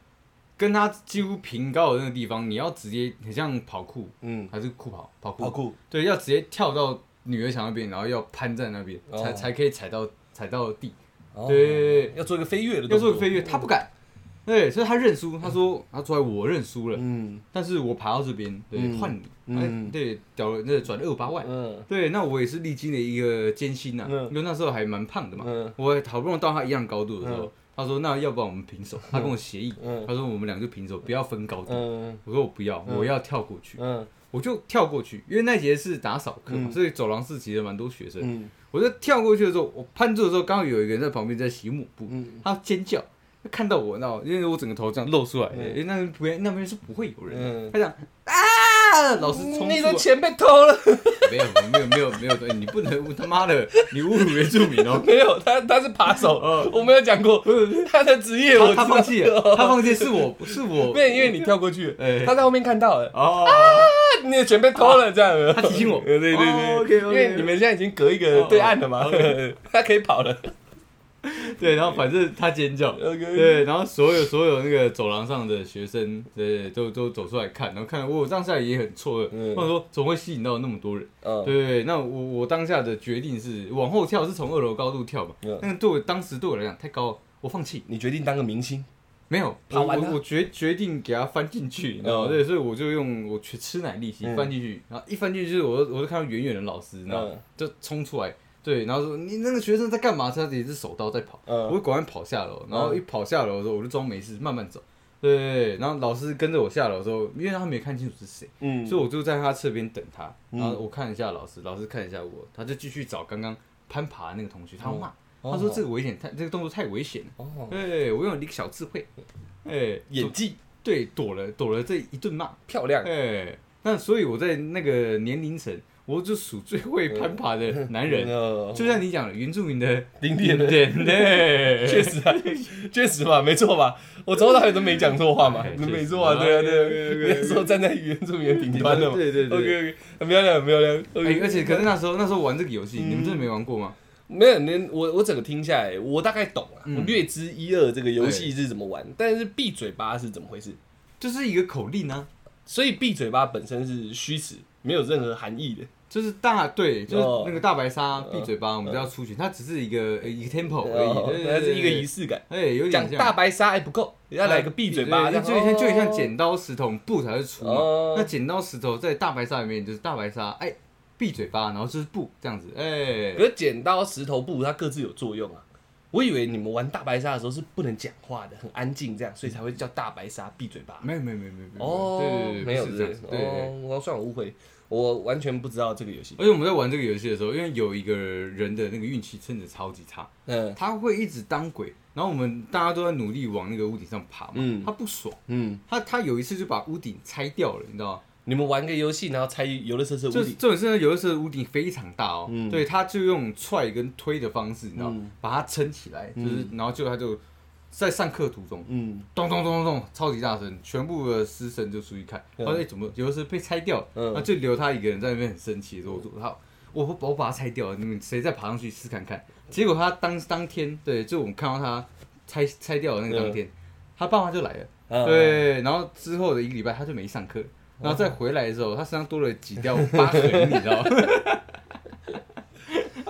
跟他几乎平高的那个地方，你要直接很像跑酷嗯，还是酷跑？跑酷。好酷，对，要直接跳到女儿墙那边，然后要攀在那边，哦。才才可以踩到踩到地。哦。对，要做一个飞跃的，要做个飞跃，他不，敢。对，所以他认输，他说他出来我认输了，嗯。但是我爬到这边，对，嗯。换你，对，屌了，那转二八万，嗯。对，那我也是历经了一个艰辛呐，嗯。因为那时候还蛮胖的嘛，嗯。我好不容易到他一样高度的时候嗯，他说那要不然我们平手，他跟我协议，嗯。他说我们俩就平手，不要分高度，嗯。我说我不要，嗯。我要跳过去，嗯。我就跳过去，因为那节是打扫课嘛，嗯。所以走廊是其实蛮多学生。嗯我就跳过去的时候，我攀住的时候，刚好有一个人在旁边在洗抹布，嗯。他尖叫，他看到我，那因为我整个头这样露出来，嗯。因为那边不那边是不会有人他讲啊，老师冲出来，你的钱被偷了，[LAUGHS] 没有没有没有没有对你不能他妈的，你侮辱原住民哦。[LAUGHS] 没有，他他是扒手。哦，我没有讲过他的职业，我知道。他他放弃了，他放弃是我是我，没有，因为你跳过去。哎，他在后面看到了，哦，你的钱被偷了，这样，他提醒我。[LAUGHS] 对对对。因为你们现在已经隔一个对岸了嘛。哦，他可以跑了 [LAUGHS] 对，然后反正他尖叫。[LAUGHS] 对，然后所有所有那个走廊上的学生，对，都都走出来看，然后看我当下也很错愕，嗯。或者说怎么会吸引到那么多人？嗯。对那我我当下的决定是往后跳，是从二楼高度跳嘛，嗯。那个对我当时对我来讲太高了，我放弃，你决定当个明星，没有，我我我决决定给他翻进去，你知道吗？嗯。对，所以我就用我去吃奶力气嗯。翻进去，然后一翻进去就是我我就看到远远的老师，你知道吗？嗯。就冲出来。对，然后说你那个学生在干嘛？他也是手刀在跑，嗯我就赶快跑下楼，然后一跑下楼的时候，我就装没事，慢慢走。对然后老师跟着我下楼的时候，因为他没看清楚是谁，嗯所以我就在他侧边等他。嗯然后我看一下老师，老师看一下我，他就继续找刚刚攀爬的那个同学，他要骂，哦他说这个危险，太这个动作太危险了。哦，对，我用了一个小智慧，哎，演技对躲了躲了这一顿骂，漂亮，哎，那所以我在那个年龄层，我就属最会攀爬的男人。[LAUGHS] 嗯就像你讲的，原住民的顶点的，点对，[LAUGHS] 确实啊，确实嘛，没错吧？我从头到尾都没讲错话嘛哎，没错啊，对啊，对啊。那时候站在原住民的顶端了嘛，对对对。OK OK，很漂亮，很漂亮。哎 OK，而且可是那时候那时候玩这个游戏，嗯。你们真的没玩过吗？没有，你我我整个听下来，我大概懂了，略知一二这个游戏是怎么玩，但是闭嘴巴是怎么回事？就是一个口令啊，所以闭嘴巴本身是虚词，没有任何含义的。就是大对，就是哦。那个大白鲨闭嘴巴，我们都要出去，它只是一个呃一个 temple 而哦已，它是一个仪式，感。哎，有点讲像大白鲨还不够，要来个闭嘴巴，那就有点像就有点像哦剪刀石头布才是出那剪刀石头在大白鲨里面就是大白鲨，哎，闭嘴巴，然后就是布这样子，哎。可，是剪刀石头布它各自有作用啊。我以为你们玩大白鲨的时候是不能讲话的，很安静这样，所以才会叫大白鲨闭嘴巴。没有没有没有没有，哦，对对对，没有这样我算我误会，我完全不知道这个游戏。而且我们在玩这个游戏的时候，因为有一个人的那个运气真的超级差，嗯。他会一直当鬼，然后我们大家都在努力往那个屋顶上爬嘛，嗯。他不爽，嗯，他他有一次就把屋顶拆掉了，你知道吗？你们玩个游戏，然后拆游乐设施屋顶，就这种是有的时候屋顶非常大哦，嗯。对，他就用踹跟推的方式，你知道把它撑起来，就是嗯。然后就他就在上课途中。嗯咚咚咚咚咚，超级大声，全部的师生就出去看，嗯他说：“哎、怎么有的时候被拆掉？”嗯那就留他一个人在那边很生气，说：“我他我我我把它拆掉了，你们谁再爬上去试看看？”结果他当当天，对，就我们看到他拆拆掉的那个当天，他爸妈就来了，啊，对，然后之后的一个礼拜他就没上课，然后再回来的时候，他身上多了几条 [LAUGHS] 疤痕，你知道吗？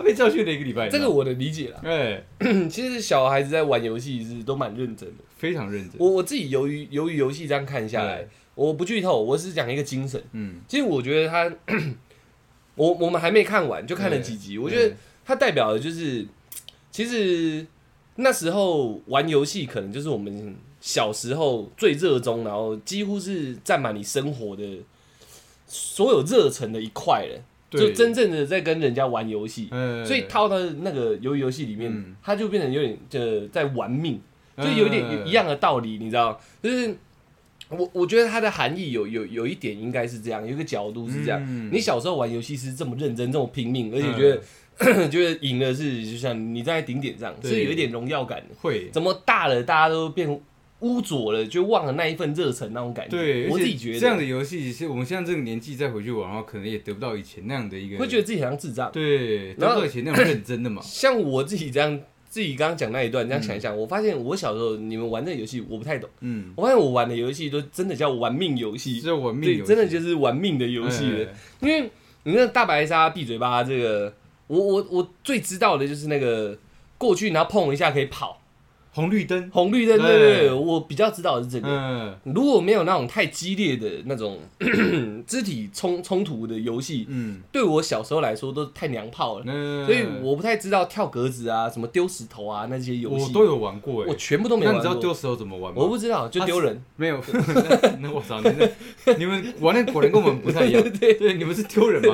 他被教训了一个礼拜，这个我能理解了。哎、[CLEARS THROAT] 其实小孩子在玩游戏是都蛮认真的。非常认真，我我自己由于由于游戏这样看下来，我不剧透，我只是讲一个精神。嗯，其实我觉得他，[CLEARS THROAT] 我我们还没看完就看了几集，我觉得它代表的就是，其实那时候玩游戏可能就是我们小时候最热衷，然后几乎是占满你生活的所有热忱的一块了。就真正的在跟人家玩游戏，呃所以套到那个游游戏里面嗯，它就变成有点就在玩命，就有点嗯一样的道理，你知道？就是我我觉得它的含义有有有一点应该是这样，有一个角度是这样。嗯。你小时候玩游戏是这么认真、这么拼命，而且觉得、[CLEARS THROAT] 觉得赢了是就像你站在顶点上，对。是有一点荣耀感的。会，怎么大了，大家都变污浊了，就忘了那一份热忱那种感觉。对，我自己觉得这样的游戏，是我们现在这个年纪再回去玩的话，可能也得不到以前那样的一个，会觉得自己好像智障。对，得不到以前那种认真的嘛。[COUGHS] 像我自己这样，自己刚刚讲那一段，这样想一嗯想，我发现我小时候你们玩这个游戏，我不太懂。嗯，我发现我玩的游戏都真的叫玩命游戏，只有玩命对，真的就是玩命的游戏了。哎因为你那大白鲨闭嘴巴这个，我我我最知道的就是那个过去然后碰一下可以跑，红绿灯，红绿灯，对对对对，我比较知道的是这个。嗯如果没有那种太激烈的那种 [COUGHS] 肢体冲冲突的游戏，嗯，对我小时候来说都太娘炮了，那所以我不太知道跳格子啊、什么丢石头啊那些游戏，我都有玩过哎我。全部都没玩过。你知道丢石头怎么玩吗？我不知道，就丢人。没有，那 [LAUGHS] 那我操，你们你们玩的果然跟我们不太一样。[LAUGHS] 对对，你们是丢人嘛？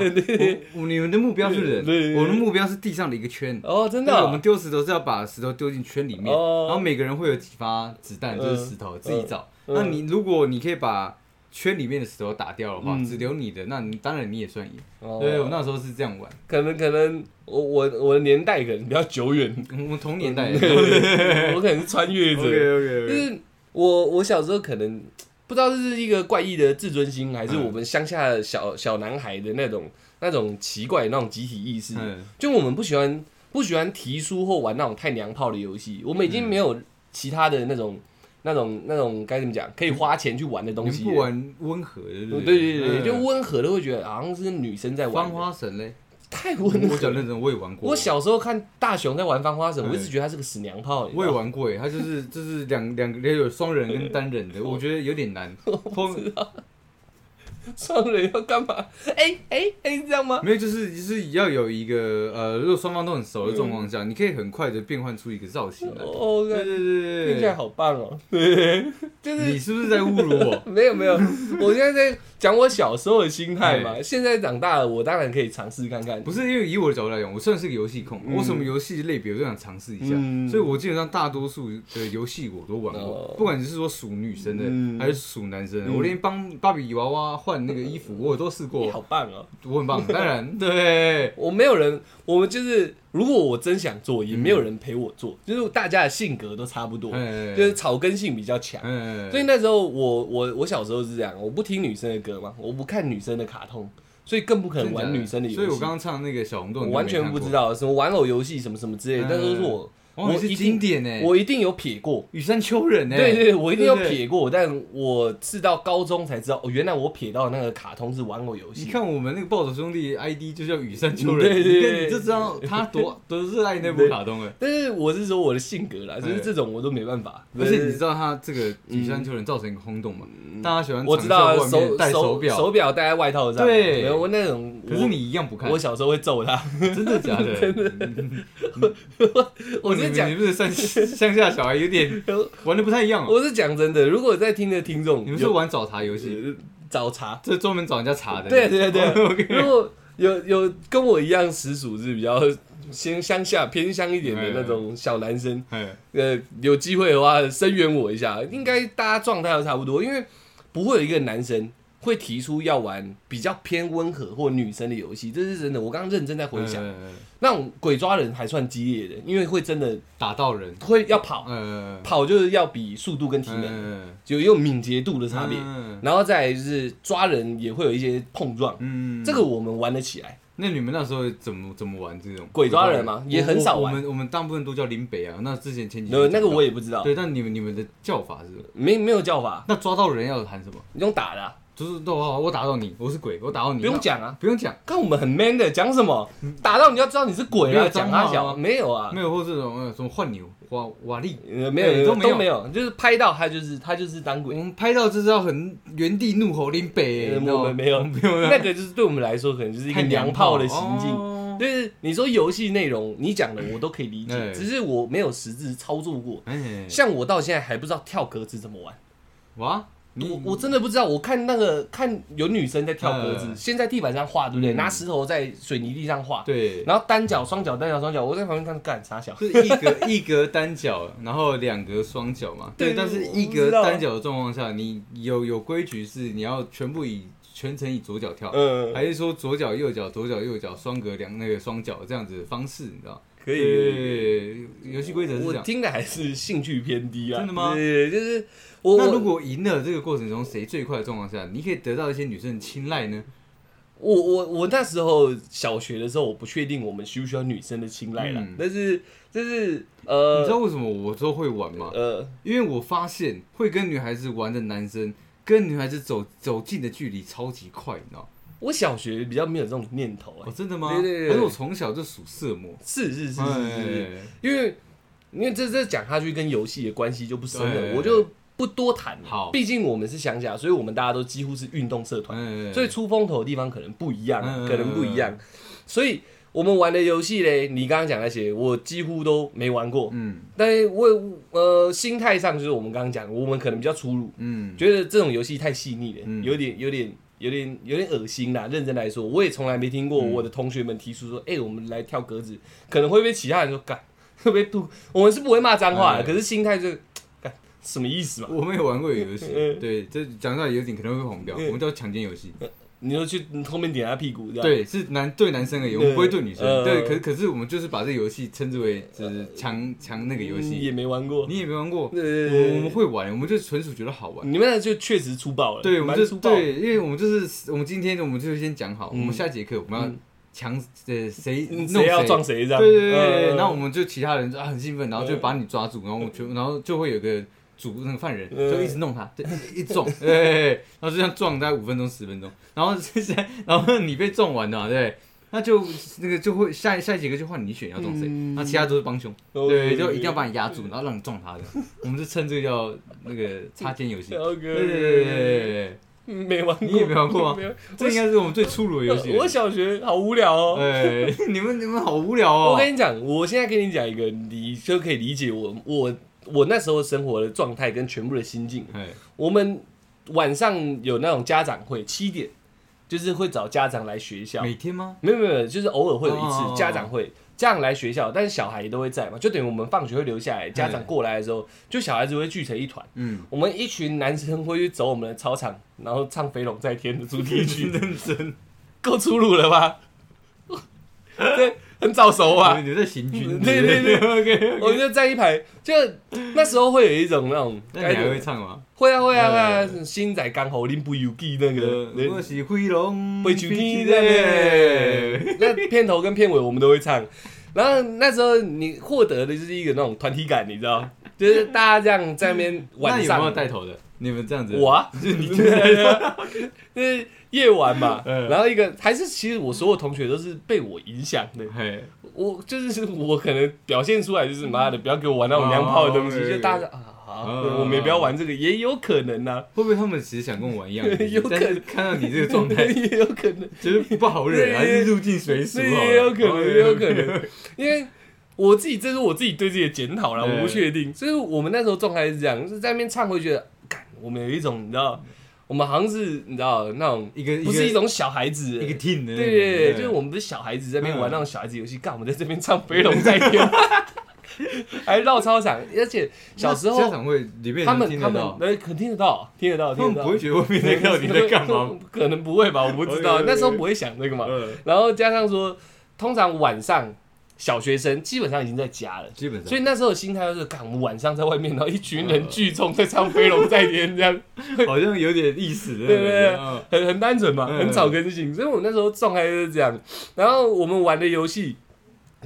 我我你们的目标是人对对对，我的目标是地上的一个圈。哦，真的我们丢石头是要把石头丢进圈里面，哦然后每个人会有几发子弹，就是石头，自己找。嗯那你如果你可以把圈里面的石头打掉的话，嗯只留你的，那你当然你也算赢。哦对，我那时候是这样玩，可能可能我我我的年代可能比较久远，我们同年代。[LAUGHS] 我可能是穿越者。[LAUGHS] OK 就 OK。是我我小时候可能不知道这是一个怪异的自尊心，还是我们乡下的小小男孩的那种那种奇怪的那种集体意识。嗯，就我们不喜欢不喜欢提书或玩那种太娘炮的游戏，我们已经没有其他的那种那种那种该怎么讲，可以花钱去玩的东西。不玩温和的，对对对就温和的会觉得好像是女生在玩芳，花神嘞，太温和我讲认真，我也玩过。我小时候看大雄在玩芳花神，嗯我一直觉得他是个死娘炮。我也玩过诶，他就是 [LAUGHS] 就是两两个有双人跟单人的，[LAUGHS] 我觉得有点难。[LAUGHS] 后 [LAUGHS] 双人要干嘛？哎哎哎，是这样吗？没有，就是就是要有一个呃，如果双方都很熟的状况下，你可以很快的变换出一个造型来。哦，对对对对对，听起来好棒哦。对，[LAUGHS] 就是你是不是在侮辱我？[LAUGHS] 没有没有，我现在在讲我小时候的心态嘛。现在长大了，我当然可以尝试看看。不是因为以我的角度来讲，我算是个游戏控，嗯我什么游戏类别我都想尝试一下，嗯所以我基本上大多数的游戏我都玩过哦，不管你是说属女生的嗯还是属男生的，嗯我连帮芭比娃娃换换那个衣服，我都试你过，[LAUGHS] 好棒哦！我很棒。[LAUGHS] 当然，对，我没有人，我们就是如果我真想做，也没有人陪我做，就是大家的性格都差不多，哎就是草根性比较强。嗯，所以那时候我我我小时候是这样，我不听女生的歌嘛，我不看女生的卡通，所以更不可能玩女生的游戏。所以我刚刚唱那个小红豆，我完全不知。道什么玩偶游戏什么什么之类的，那都是我哇，你是我一定经典呢，我一定有撇过。羽山丘人呢？对对对，我一定有撇过，但我是到高中才知道，哦，原来我撇到那个卡通是玩偶游戏。你看我们那个暴走兄弟 ID 就叫羽山丘人，对对对你就知道他多多热爱那部卡通了。但是我是说我的性格啦，就是这种我都没办法。而且你知道他这个羽山丘人造成一个轰动嘛？大家喜欢我知道手戴手表，手表戴在外套上，对没有我那种。可是你一样不看我，我小时候会揍他，真的假的？[LAUGHS] 真的，[LAUGHS] 我 [LAUGHS] 是讲你不是乡乡下小孩，有点 [LAUGHS] 玩的不太一样哦。我是讲真的，如果在听的听众，你们是玩找茬游戏，有找茬，这专门找人家茬的。对对对。如果有有跟我一样实属是比较先乡下偏乡一点的那种小男生，哎，呃，有机会的话声援我一下，应该大家状态都差不多，因为不会有一个男生会提出要玩比较偏温和或女生的游戏，这是真的。我刚刚认真在回想，呃那种鬼抓人还算激烈的，因为会真的打到人，会要跑，呃，跑就是要比速度跟体能嗯就有敏捷度的差别，嗯然后再是抓人也会有一些碰撞，嗯这个我们玩得起来。那你们那时候怎么怎么玩这种？鬼抓人吗？也很少玩。我我们我们大部分都叫林北啊。那之前前几那那个我也也不知道，对，但你们你们的叫法是？没没有叫法，那抓到人要喊什么？你用打的啊、就是都好，我打到你，我是鬼，我打到你，不用讲啊。不用讲，看我们很 man 的，讲什么？打到你要知道你是鬼啊，讲啊讲脏话吗他小没有啊，没有或这种呃什么换牛、瓦瓦力，呃没有都没有。没有，就是拍到他就是他就是当我鬼，们拍到就是要很原地怒吼林北，我们没有没有那个就是对我们来说可能就是一个娘炮的行径。哦就是你说游戏内容，你讲的我都可以理解，哎。只是我没有实质操作过。哎，像我到现在还不知道跳格子怎么玩，哇，你我我真的不知道。我看那个看有女生在跳格子，嗯先在地板上画，对不对？嗯拿石头在水泥地上画，对，然后单脚、双脚、单脚、双脚，我在旁边看干啥小。是一格一格单脚，然后两格双脚嘛。对对，但是我一不知道格单脚的状况下，你有有规矩是你要全部以全程以左脚跳，嗯，还是说左脚右脚左脚右脚双格两那个双脚这样子的方式，你知道？可以游戏规则是这样。我听的还是兴趣偏低啊。真的吗对，就是那如果赢了这个过程中谁最快的状况下，你可以得到一些女生的青睐呢？我我我那时候小学的时候，我不确定我们需不需要女生的青睐啦嗯，但是但是呃你知呃道为什么我都会玩吗？呃，因为我发现会跟女孩子玩的男生，跟女孩子走走近的距离超级快，你知道吗？我小学比较没有这种念头哦哎，，真的吗？对对对可是我从小就属色魔。是是是是是是，哎因为因为这这讲下去跟游戏的关系就不深了，对我就不多谈了。好毕竟我们是乡下，所以我们大家都几乎是运动社团。哎所以出风头的地方可能不一样，嗯可能不一样。所以我们玩的游戏嘞，你刚刚讲那些，我几乎都没玩过。嗯但是我呃心态上就是我们刚刚讲，我们可能比较粗鲁，嗯，觉得这种游戏太细腻了，嗯有点有点有点有点恶心啦。认真来说，我也从来没听过嗯我的同学们提出说，哎、我们来跳格子，可能会被其他人说干，会被吐。我们是不会骂脏话的，嗯可是心态就什么意思嘛？我没有玩过有游戏嗯，[LAUGHS] 对，这讲出来有点可能会红标，嗯我们叫强奸游戏。你说去后面点他屁股，对，是男对男生而已，我们不会对女生。嗯对，可是可是我们就是把这个游戏称之为就是强强那个游戏也，没玩过。你也没玩过，我我们会玩，我们就纯属觉得好玩。你们那就确实粗暴了，对，我们就。对，因为我们就是我们今天我们就先讲好，我嗯们下节课我们要嗯强呃谁谁要撞谁这样？对对对然后我们就其他人就啊很兴奋，然后就把你抓住，然后我就然后就会有个主那个犯人嗯。就一直弄他，对，一撞，[LAUGHS] 对然后就这样撞大概五分钟十分钟，然后接下来然后你被撞完了，对，那就那个就会下下一节课就换你选要撞谁，嗯。那其他都是帮凶，哦。对，就一定要把你压住，然后让你撞他的，[LAUGHS] 我们就称这个叫那个擦肩游戏，对对对没玩过，你也没玩过吗这应该是我们最粗鲁的游戏。了。我小学好无聊哦。哎，[LAUGHS] 你们你们好无聊哦。我跟你讲，我现在跟你讲一个，你就可以理解我我我那时候生活的状态跟全部的心境。哎，我们晚上有那种家长会，七点就是会找家长来学校。每天吗？没有没有，就是偶尔会有一哦次家长会，家长来学校，但是小孩也都会在嘛，就等于我们放学会留下来，家长过来的时候，就小孩子会聚成一团。嗯，我们一群男生会去走我们的操场，然后唱《飞龙在天》的主题曲，[LAUGHS] 认真，够粗鲁了吧？[LAUGHS] 对，很早熟啊？你在行军，对对对，OK，我们就站一排，就那时候会有一种那种，那你还会唱吗？会啊会啊会啊，新仔刚好拎不游记那个，我是飞龙，飞出天的，那片头跟片尾我们都会唱。然后那时候你获得的就是一个那种团体感，你知道，就是大家这样在那边晚上。那有没有带头的？你们这样子？我啊，就 [LAUGHS] 是你，[LAUGHS] 就是夜晚嘛。[LAUGHS] 嗯。然后一个还是其实我所有同学都是被我影响的。嘿，我就是我可能表现出来就是妈的，不要给我玩那种娘炮的东西，哦就大家啊好，嗯我们也不要玩这个，也有可能呐，会不会他们其实想跟我玩一样的？有可能。看到你这个状态，也有可能，就是不好忍，对还是入境随俗那好了。也有可能，哦也有可能，因为我自己这是我自己对自己的检讨啦，我不确定，所以我们那时候状态是这样，就是在那边唱会觉得，干，我们有一种你知道，我们好像是你知道那种一个不是一种小孩子，一个 team 的，对对对，就是我们不是小孩子在那边玩嗯那种小孩子游戏，干我们在这边唱《飞龙在天》，[LAUGHS] 还绕操场，而且小时家候长会里面他们他们听得到，呃肯听得到，听得到，听得到不会。觉得外面那个到底在干嘛？？可能不会吧，我不知道，[LAUGHS] 那时候不会想这个嘛。嗯，然后加上说，通常晚上小学生基本上已经在家了。基本上，所以那时候的心态就是，干我们晚上在外面，然后一群人聚众在唱《飞龙在天》，这样 [LAUGHS] 好像有点意思的，对对对嗯很很单纯嘛，嗯很草根性。所以我那时候状态就是这样。然后我们玩的游戏，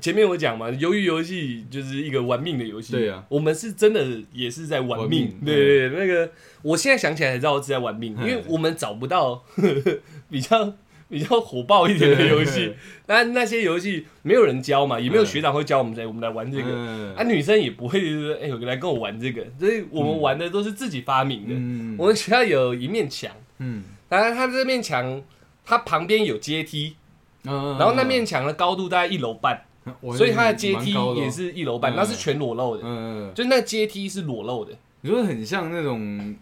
前面我讲嘛，鱿鱼游戏就是一个玩命的游戏。对啊，我们是真的也是在玩命。玩命对对对，那个我现在想起来才知道是在玩命，因嗯为我们找不到 [LAUGHS] 比较比较火爆一点的游戏。那那些游戏没有人教嘛，也没有学长会教我们来我们来玩这个。嗯。啊，女生也不会就是哎，有个来跟我玩这个，所以我们玩的都是自己发明的。嗯。我们学校有一面墙，嗯，当然它这面墙它旁边有阶梯，然然后那面墙的高度大概一楼半，所以它的阶梯也，是一楼半，嗯那是全裸露的，嗯，就那个阶梯是裸露的。你说很像那种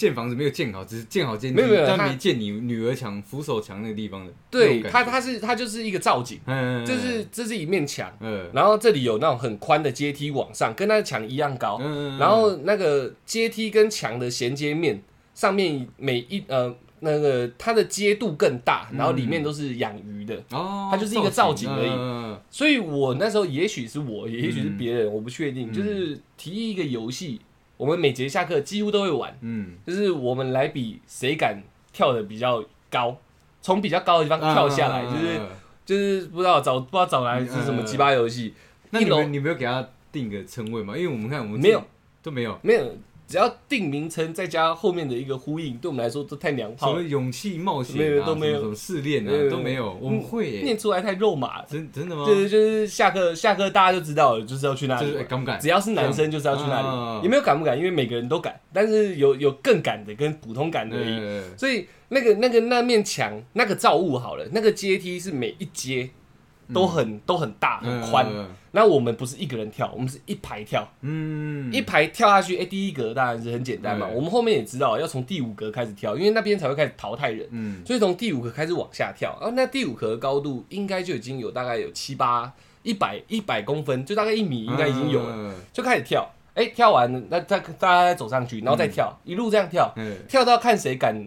建房子没有建好，只是建好阶梯，没有没有它但没建你女儿墙、扶手墙那个地方的，对，它它是它就是一个造景，嗯，这是这是一面墙，嗯。然后这里有那种很宽的阶梯往上，跟那个墙一样高，嗯，然后那个阶梯跟墙的衔接面上面每一呃那个它的阶度更大，然后里面都是养鱼的，哦，它就是一个造景而已。嗯所以我那时候也许是我，也许是别人，我不确定。嗯。就是提议一个游戏，我们每节下课几乎都会玩，嗯，就是我们来比谁敢跳的比较高，从比较高的地方跳下来，嗯就是。就是不知道找不知道找来是什么鸡巴游戏，那你们你没有给他定个称谓吗？因为我们看我们没有。都没有，没有，只要定名称再加后面的一个呼应，对我们来说都太娘什炮了，么勇气冒险啊，没有都没有什么试炼啊都没有，我们会耶，念出来太肉麻了。真真的吗？就是就是下课下课大家就知道了，就是要去那就是里敢不敢？只要是男生就是要去那啊里，也没有敢不敢，因为每个人都敢，但是有有更敢的跟普通敢的而已。对，所以那个那个那面墙那个造物好了，那个阶梯是每一阶都很、都很大很宽。嗯那我们不是一个人跳，我们是一排跳，嗯，一排跳下去。哎、第一格当然是很简单嘛。我们后面也知道要从第五格开始跳，因为那边才会开始淘汰人，嗯所以从第五格开始往下跳。啊，那第五格的高度应该就已经有大概有七八一百一百公分，就大概一米应该已经有了，了，就开始跳。哎、跳完了，那再大家再走上去，然后再跳，一路这样跳，嗯，跳到看谁敢，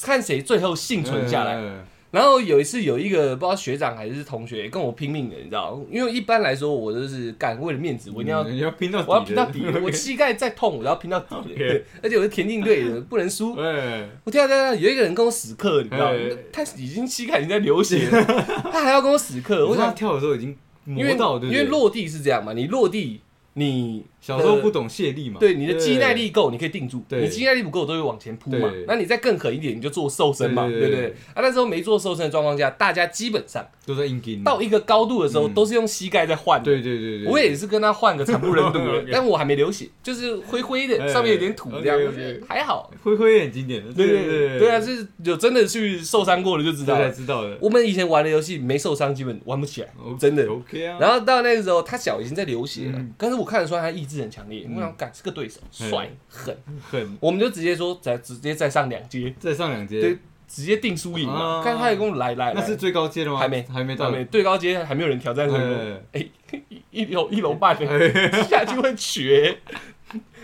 看谁最后幸存下来。嗯然后有一次有一个不知道学长还是同学跟我拼命的，你知道，因为一般来说我都是干为了面子，我一定要、嗯要拼到我要拼到底，[LAUGHS] 我膝盖再痛我要拼到底 [LAUGHS] 而且我是田径队的，不能输。[LAUGHS] 我跳跳跳，有一个人跟我死磕，你知道，他已经膝盖已经在流血了，他还要跟我死磕，我想跳的时候已经因为，因为落地是这样嘛，你落地你小时候不懂卸力嘛，对你的肌耐力够，你可以定住；对。你肌耐力不够，都会往前扑嘛。那你再更狠一点，你就做瘦身嘛，对不对？啊，那时候没做瘦身的状况下，大家基本上都在硬筋，到一个高度的时候，嗯。都是用膝盖在换的。对对对对，我也是跟他换个惨不忍睹的 [LAUGHS] 但我还没流血，就是灰灰的，哎上面有点土这样。还好。灰灰也很经典的，对对对对啊，是有真的去受伤过了就知道了。知道的，我们以前玩的游戏没受伤，基本玩不起来，真的。OK 啊，然后到那个时候，他脚已经在流血了嗯，但是我看得出来他意志很强烈。嗯我想，干是个对手，嗯帅狠，狠我们就直接说，再直接再上两阶，再上两阶，对，直接定输赢嘛。啊看他也跟我来来，来那是最高阶的吗？还没还没到还。没最高阶还没有人挑战成功，哎一楼一楼半 [LAUGHS] 下去会瘸。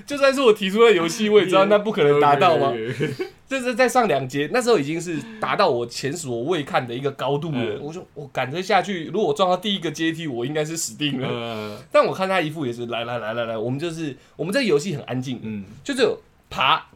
就算是我提出了游戏，我也知道 [LAUGHS] 那不可能达到吗？[LAUGHS] 这是再上两阶，那时候已经是达到我前所未看的一个高度了。嗯。我说我赶着下去，如果我撞到第一个阶梯，我应该是死定了。呃，但我看他一副也是来来来来来，我们就是我们这个游戏很安静，嗯，就只有爬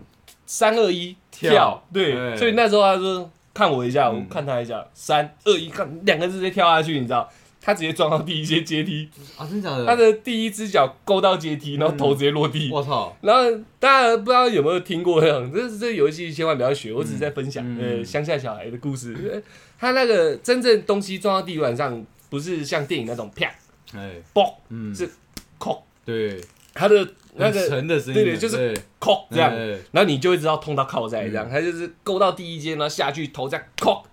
三二一跳。跳，对，所以那时候他说看我一下，我嗯。看他一下，三二一，看两个直接跳下去，你知道，他直接撞到第一阶阶梯，啊，真假的？他的第一只脚勾到阶梯，然后头直接落地。我操，然后大家不知道有没有听过这种，这这游戏千万不要学，我只是在分享、嗯呃乡下小孩的故事。呃他那个真正东西撞到地板上，不是像电影那种啪哎，嘣嗯，是扣，对，他的那很个沉的声音，对对就是扣这样，哎。然后你就会知道痛到靠在这样，他就是勾到第一阶，然后下去头这样扣，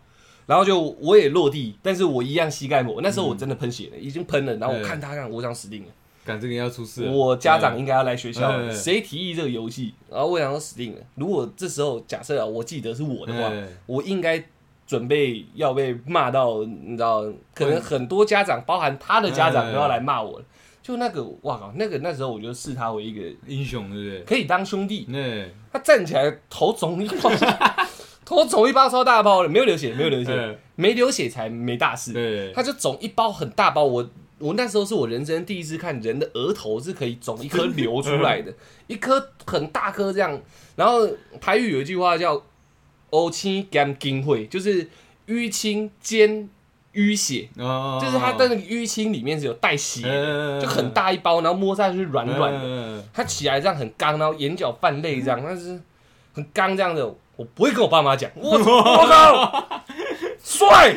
然后就我也落地，但是我一样膝盖膜，那时候我真的喷血了，已经喷了，然后我看他看，我想死定了，赶这个要出事了，我家长应该要来学校谁提议这个游戏？然后我想说死定了，如果这时候假设啊，我记得是我的话，哎我应该。准备要被骂到，你知道，可能很多家长，包含他的家长，哎都要来骂我了。就那个，哇靠，那个那时候我就视他为一个英雄，对不对？可以当兄弟，那他站起来头肿一包，头肿一包超大包的，没有流血，没有流血，哎没流血才没大事。对，他就肿一包很大包，我我那时候是我人生第一次看人的额头是可以肿一颗流出来的，一颗很大颗这样。然后台语有一句话叫“欧青干金会”，就是淤青兼淤血，哦，就是它的那个淤青里面是有带血的，就就很大一包，然后摸上去软软的。的，他起来这样很刚，然后眼角泛泪这样，但是很刚这样的，我不会跟我爸妈讲。我 [LAUGHS] 我靠，帅！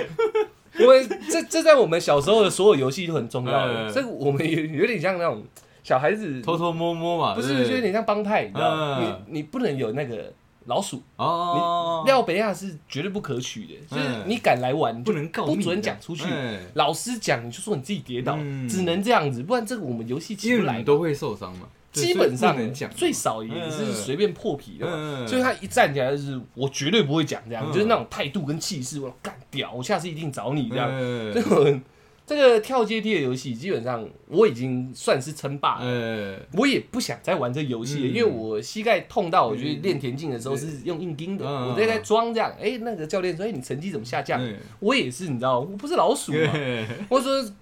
因为这这在我们小时候的所有游戏都很重要的，嗯这个我们有有点像那种小孩子，偷偷摸摸嘛，不是就有点像帮派，你知道吗？嗯你你不能有那个老鼠，哦，廖北亚是绝对不可取的，就是嗯你敢来玩，不能告不密准讲出去。哎老师讲你就说你自己跌倒，嗯只能这样子，不然这个我们游戏起不来你。都会受伤嘛，对基本上能讲，最少也是随便破皮的所以他一站起来就是我绝对不会讲这样，嗯。就是那种态度跟气势，我干掉，我下次一定找你这样。嗯。这个这个跳阶梯的游戏，基本上我已经算是称霸了。呃，我也不想再玩这游戏了，嗯。因为我膝盖痛到，我觉得练田径的时候是用硬钉的，嗯。我在在装这样。哎，那个教练说：“哎，你成绩怎么下降？”嗯。我也是，你知道，我不是老鼠嘛。对或者说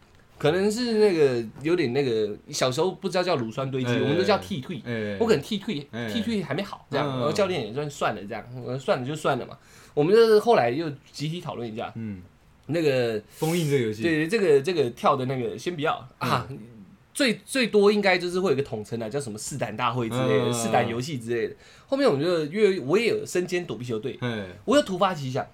可能是那个有点那个小时候不知道叫乳酸堆积，哎我们都叫剃退。哎我可能剃退，哎剃退还没好，这样，嗯然后教练也算算了，这样，呃算了就算了嘛。我们就是后来又集体讨论一下，嗯，那个封印这个游戏，对这个这个跳的那个先不要啊，最最多应该就是会有一个统称啊，叫什么四胆大会之类的，嗯试胆游戏之类的。后面我们就因为我也有身兼躲避球队，哎。我有突发奇想，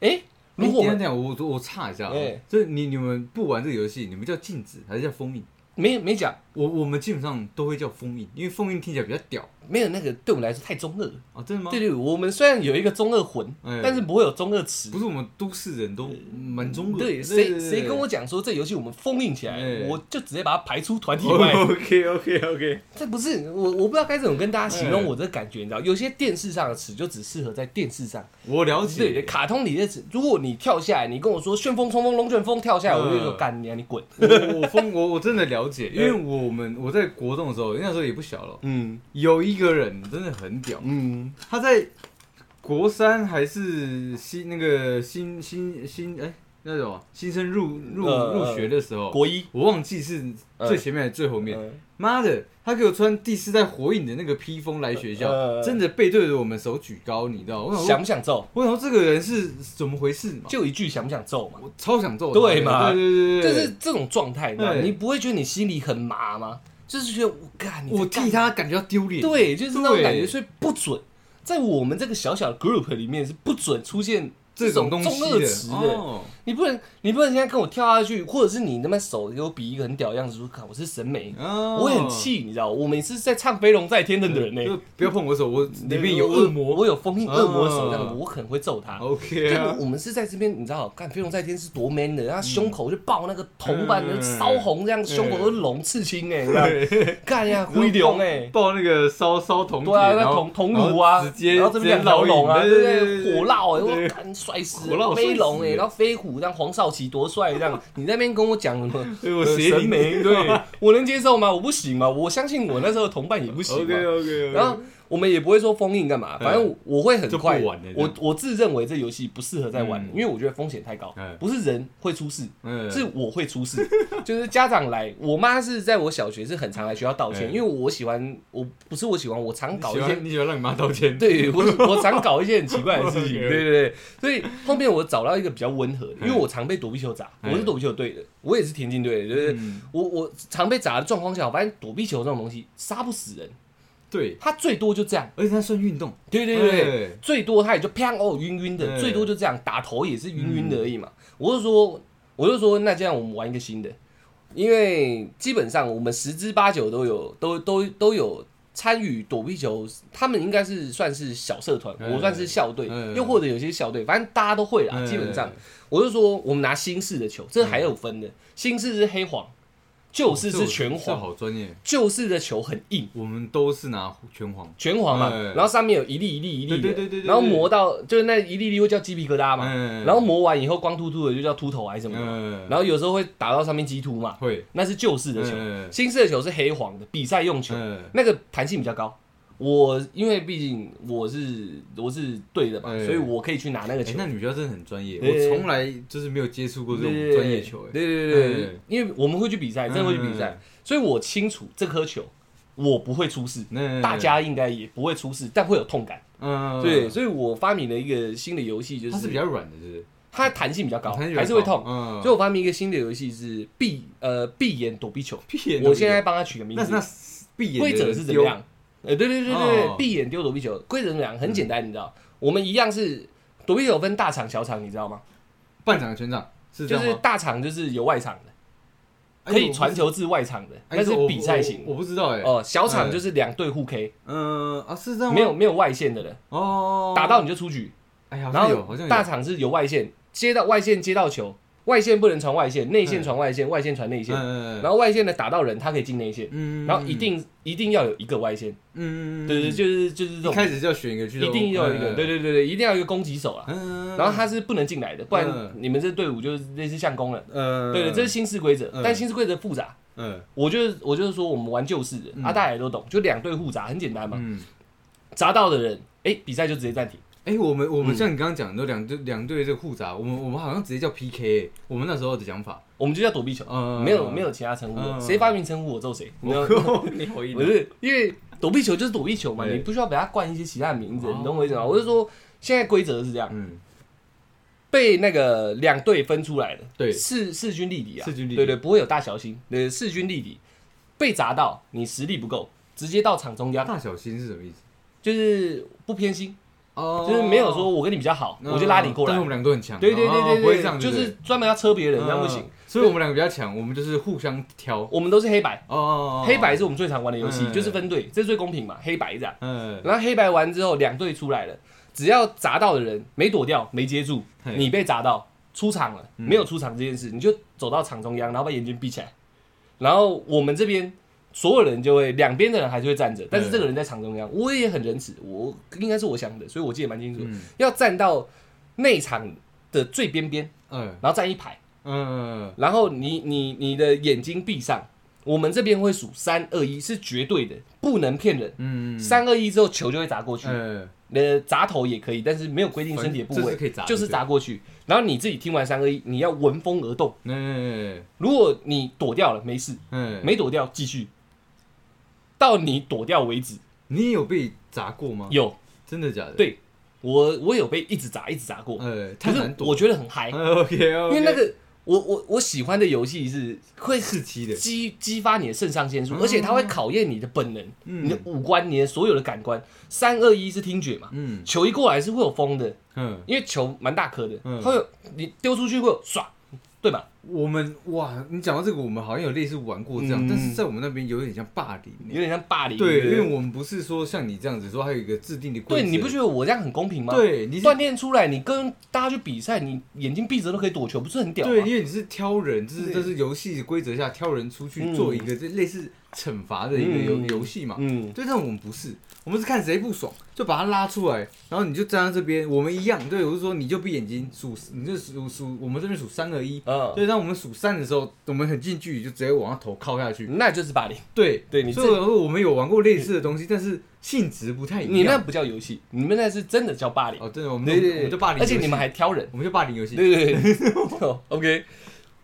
哎，如如果我我我插一下啊哎，就是你你们不玩这个游戏，你们叫禁止还是叫封印？没没讲，我我们基本上都会叫封印，因为封印听起来比较屌没有那个对我们来说太中二了。啊，真的吗？对对，我们虽然有一个中二魂，但是不会有中二词不。是我们都市人都蛮中二，对，谁谁跟我讲说这游戏我们封印起来，我就直接把它排出团体外。？OK OK OK，这不是我，我不知道该怎么跟大家形容我这感觉，你知道，有些电视上的词就只适合在电视上。我了对，解。卡通里的词，如果你跳下来，你跟我说旋风冲锋龙卷风跳下来，我就说干你啊，你滚。我我封我我真的了解，因为我们我在国中的时候，那时候也不小了，嗯有一个人真的很屌，嗯，他在国三还是新那个新新新哎、那种新生入入呃入学的时候，国一，我忘记是最前面还是最后面。嗯妈的，他给我穿第四代火影的那个披风来学校，呃真的背对着我们手举高，你知道？我想，想不想揍？我想说这个人是怎么回事嘛？就一句想不想揍嘛。我超想揍对嘛对对对对，就是这种状态，你知道吗对你不会觉得你心里很麻吗？就是觉得我干，你我替他感觉到丢脸。对，就是那种感觉，所以不准。在我们这个小小的 group 里面是不准出现这种种东西中二词的。哦，你不能你不能现在跟我跳下去，或者是你他妈手给我比一个很屌的样子，说看我是审美，哦。我会很气，你知道，我每次在唱《飞龙在天》的人呢、就不要碰我的手，我里面有恶魔。我有封印恶魔的手，这样嗯我可能会揍他。OK 我们是在这边，你知道，看飞龙在天是多 man 的，他胸口就爆那个铜板烧红，这样胸口都是龙刺青哎，对，干呀，灰龙哎，爆那个烧烧铜，对啊，那铜铜炉啊，直接然后这边两条龙啊，直对不接烙印对？火烙哎，对我干帅死飞龙哎，然后飞虎，这样黄少奇多帅这样，你那边跟我讲什么？[LAUGHS] 对我审美，对我能接受吗？我不行嘛，我相信我那时候的同伴也不行嘛 OK。OK，然后我们也不会说封印干嘛，反正我会很快就不玩了我我自认为这游戏不适合再玩，嗯。因为我觉得风险太高嗯。不是人会出事，嗯。是我会出事。[LAUGHS] 就是家长来，我妈是在我小学是很常来学校道歉，嗯。因为我喜欢，我不是我喜欢，我常搞一些你喜欢。你喜欢让你妈道歉？[LAUGHS] 对我，我常搞一些很奇怪的事情 [LAUGHS] 对。对对，所以后面我找到一个比较温和的，因为嗯我常被躲避球砸，嗯。我是躲避球队的，我也是田径队的，就是嗯。我我常被砸的状况下，我发现躲避球这种东西杀不死人，对，他最多就这样，而且他算运动，对对对对，最多他也就啪哦晕晕的，最多就这样，打头也是晕晕的而已嘛。我就说，我就说，那这样我们玩一个新的，因为基本上我们十之八九都有都都都有参与躲避球，他们应该是算是小社团，嗯。我算是校队，嗯。又或者有些校队，反正大家都会啦，嗯。基本上。我就说，我们拿新式的球，这还有分的，新式是黑黄，旧式是全这黄，好专业。旧式的球很硬。我们都是拿拳皇，拳皇嘛，嗯然后上面有一粒一粒一粒的，对对对然后磨到就是那一粒粒会叫鸡皮疙瘩嘛，嗯然后磨完以后光秃秃的就叫秃头还是什么的，嗯，然后有时候会打到上面鸡突嘛，会那是旧式的球，嗯新式的球是黑黄的比赛用球，嗯那个弹性比较高。我因为毕竟我是我是对的嘛，嗯所以我可以去拿那个哎球。那女教真的很专业，对我从来就是没有接触过这种专业球，哎，对对对因为我们会去比赛，真的会去比赛，所以我清楚这颗球我不会出事，那大家应该也不会出事，但会有痛感。嗯，对，所以我发明了一个新的游戏，就是它是比较软的，是不是？它弹性比较高，弹性比较还是会痛。嗯，所以我发明一个新的游戏是闭呃闭眼躲避球。闭眼，我现在帮他取个名那那字，闭眼的规则是怎么样？呃，对对对对对哦，闭眼丢躲避球，规则怎么样？很简单，你知道，我我们一样是躲避球分大场小场，你知道吗？半场全场是这样吗？就是大场就是有外场的，哎可以传，球至外场的，哎那是比赛型我。我不知道哎。哦，小场就是两队互 K，嗯啊，是这样吗？没有没有外线的了，哦，打到你就出局。哎呀，好然像有，好像有后大场是有外线，接到外线接到球，外线不能传外线，内线传外线，外线传内线。嗯然后外线的打到人，他可以进内线，嗯然后一定一定要有一个外线，嗯，对对，就是就是这种，开始就要选一个去一定要有一个，对对对对，一定要有一个攻击手啊。嗯，然后他是不能进来的，不然嗯。你们这队伍就是类似相公了。呃，对对，这是新式规则，嗯。但新式规则复杂。嗯。我就是我就是说，我们玩旧式的，嗯。啊，大家也都懂，就两队互砸，很简单嘛。嗯，砸到的人，哎，比赛就直接暂停。哎，我们我们嗯像你刚刚讲的两队两队这个互砸，我们我们好像直接叫 PK，我们那时候的讲法，我们就叫躲避球，嗯没有没有其他称呼谁发明称呼我揍谁。你知道我你回不是因为躲避球就是躲避球嘛，你不需要给他冠一些其他的名字，哦你懂我意思吗？我是说现在规则是这样，嗯，被那个两队分出来的，对势势均力敌啊，势均力敌对对，不会有大小心，对，势均力敌，被砸到你实力不够，直接到场中央，大小心是什么意思？就是不偏心，哦。就是没有说我跟你比较好，嗯。我就拉你过来。但是我，们两个都很强，对对对哦对不会这样，就是专门要车别人，这样不行。嗯。所以我们两个比较强，我们就是互相挑。我们都是黑白，哦哦，哦黑白是我们最常玩的游戏，嗯就是分队，这是最公平嘛，黑白这样。嗯，然后黑白完之后，两队出来了，只要砸到的人没躲掉、没接住，你被砸到出场了，嗯。没有出场这件事，你就走到场中央，然后把眼睛闭起来，然后我们这边所有人就会两边的人还是会站着，但是这个人在场中央，我也很仁慈，我应该是我想的，所以我记得蛮清楚，嗯要站到内场的最边边，嗯然后站一排，嗯然后你你你的眼睛闭上。我们这边会数三二一，是绝对的，不能骗人。嗯，三二一之后，球就会砸过去。嗯呃，砸头也可以，但是没有规定身体的部位是可以砸，就是砸过去。然后你自己听完三二一，你要闻风而动。嗯如果你躲掉了，没事；嗯，没躲掉，继续，到你躲掉为止。你有被砸过吗？有，真的假的？对。我我有被一直砸，一直砸过，呃，可是太难躲。我觉得很嗨，[LAUGHS] OK，因为那个我我我喜欢的游戏是会刺激的，激激发你的肾上腺素，嗯。而且它会考验你的本能、嗯。你的五官、你的所有的感官。三二一是听觉嘛，嗯。球一过来是会有风的，嗯，因为球蛮大颗的，会有你丢出去会有唰，对吧？我们哇，你讲到这个，我们好像有类似玩过这样，嗯但是在我们那边有点像霸凌。有点像霸凌。对，因为我们不是说像你这样子说，还有一个制定的规则。对你不觉得我这样很公平吗？，对，你是锻炼出来，你跟大家去比赛，你眼睛闭着都可以躲球，不是很屌吗？对，因为你是挑人，这是这是游戏规则下挑人出去嗯做一个这类似惩罚的一个游嗯游戏嘛。嗯，对，但我们不是，我们是看谁不爽就把他拉出来，然后你就站在这边，我们一样。对，我是说你就闭眼睛数，你就数数，我们这边数三二一。嗯，对，当我们数三的时候，我们很近距离就直接往他头靠下去。那就是霸凌。对，对你这所以我说我们有玩过类似的东西，但是性质不太一样。你那不叫游戏，你们那是真的叫霸凌。哦，真的，我们对对我们就霸凌，而且你们还挑人。我们就霸凌游戏。对对对 [LAUGHS] 哦，OK。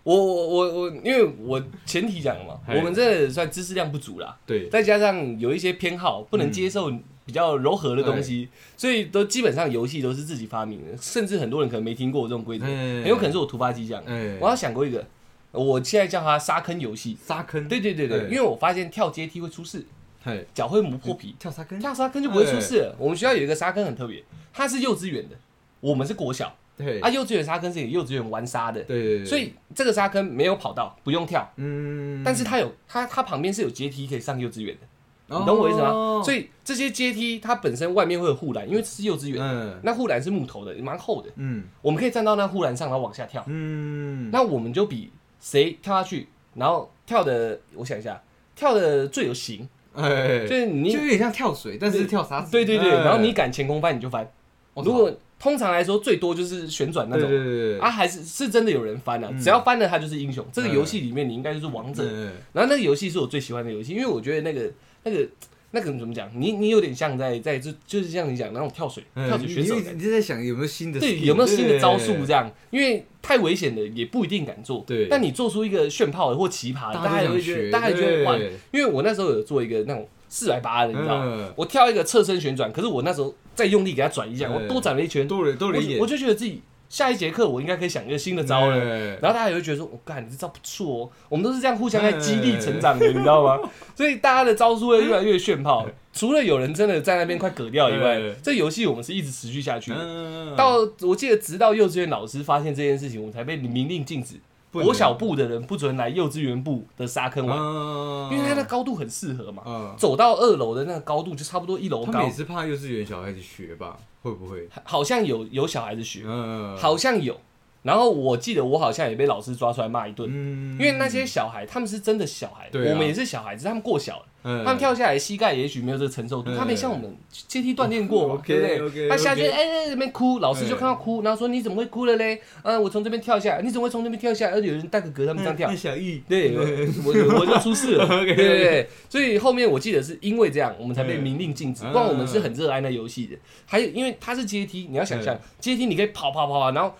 我我我我，因为我前提讲了嘛，我们这算知识量不足啦，对，再加上有一些偏好，不能接受比较柔和的东西，所以都基本上游戏都是自己发明的，甚至很多人可能没听过这种规则，哎很有可能是我突发奇想。哎我，要想过一个，我现在叫它沙坑游戏。沙坑，对对对对，哎因为我发现跳阶梯会出事，嘿，脚会磨破皮，跳沙坑，跳沙坑就不会出事了。我们学校有一个沙坑很特别，它是幼稚园的，我们是国小对，啊，幼稚园沙坑是给幼稚园玩沙的，对对对，所以这个沙坑没有跑道，不用跳，嗯，但是它有它它旁边是有阶梯可以上幼稚园的，你你懂我意思吗？所以，以这些阶梯它本身外面会有护栏，因为这是幼稚园，嗯。那护栏是木头的，蛮厚的，嗯。我们可以站到那护栏上，然后往下跳。嗯，那我们就比谁跳下去，然后跳的，我想一下，跳的最有型，哎，就是你就有点像跳水，但是跳沙子，对对对，哎然后你敢前空翻你就翻。如果通常来说最多就是旋转那种。对对，啊，还是是真的有人翻啊！嗯只要翻了，他就是英雄。这个嗯游戏里面，你应该就是王者。嗯然后那个游戏是我最喜欢的游戏，因为我觉得那个那个那个怎么讲？你你有点像在在就就是像你讲那种跳水嗯跳水选手你你就在想有没有新的对有没有新的招数这样？因为太危险的也不一定敢做。对但你做出一个炫炮的或奇葩的，大家也会觉得，大家也觉得哇！对因为我那时候有做一个那种四百八的，你知道吗？嗯，我跳一个侧身旋转，可是我那时候再用力给它转一下，对我多转了一圈，多了多了一点我就我，就觉得自己下一节课我应该可以想一个新的招了。了，然后大家也会觉得说，我、干，你这招不错哦。我们都是这样互相在激励成长的，你知道吗？所以大家的招数会越来越炫炮。除了有人真的在那边快嗝掉以外对，这游戏我们是一直持续下去的。嗯，到我记得，直到幼稚园老师发现这件事情，我们才被明令禁止，国小部的人不准来幼稚园部的沙坑玩，嗯因为它的高度很适合嘛。嗯，走到二楼的那个高度就差不多一楼高他们也，是怕幼稚园小孩子学吧？会不会？好像有有小孩子学，嗯，好像有。然后我记得我好像也被老师抓出来骂一顿，嗯，因为那些小孩他们是真的小孩，我们也是小孩子，他们过小了，嗯。他们跳下来膝盖也许没有这个承受度，嗯。他没像我们阶梯锻炼过 [LAUGHS] 对不对？他下去哎哎那边哭，老师就看到哭，然后说你怎么会哭了嘞？嗯，我从这边跳下来，你怎么会从那边跳下？来？而且有人带个格，他们这样跳那，小玉，对，[LAUGHS] 我我我就出事了。[LAUGHS] 对对对，所以后面我记得是因为这样，我们才被明令禁止，嗯。不然我们是很热爱那游戏的。还有，因为它是阶梯，你要想象阶梯，你可以跑跑跑跑，然后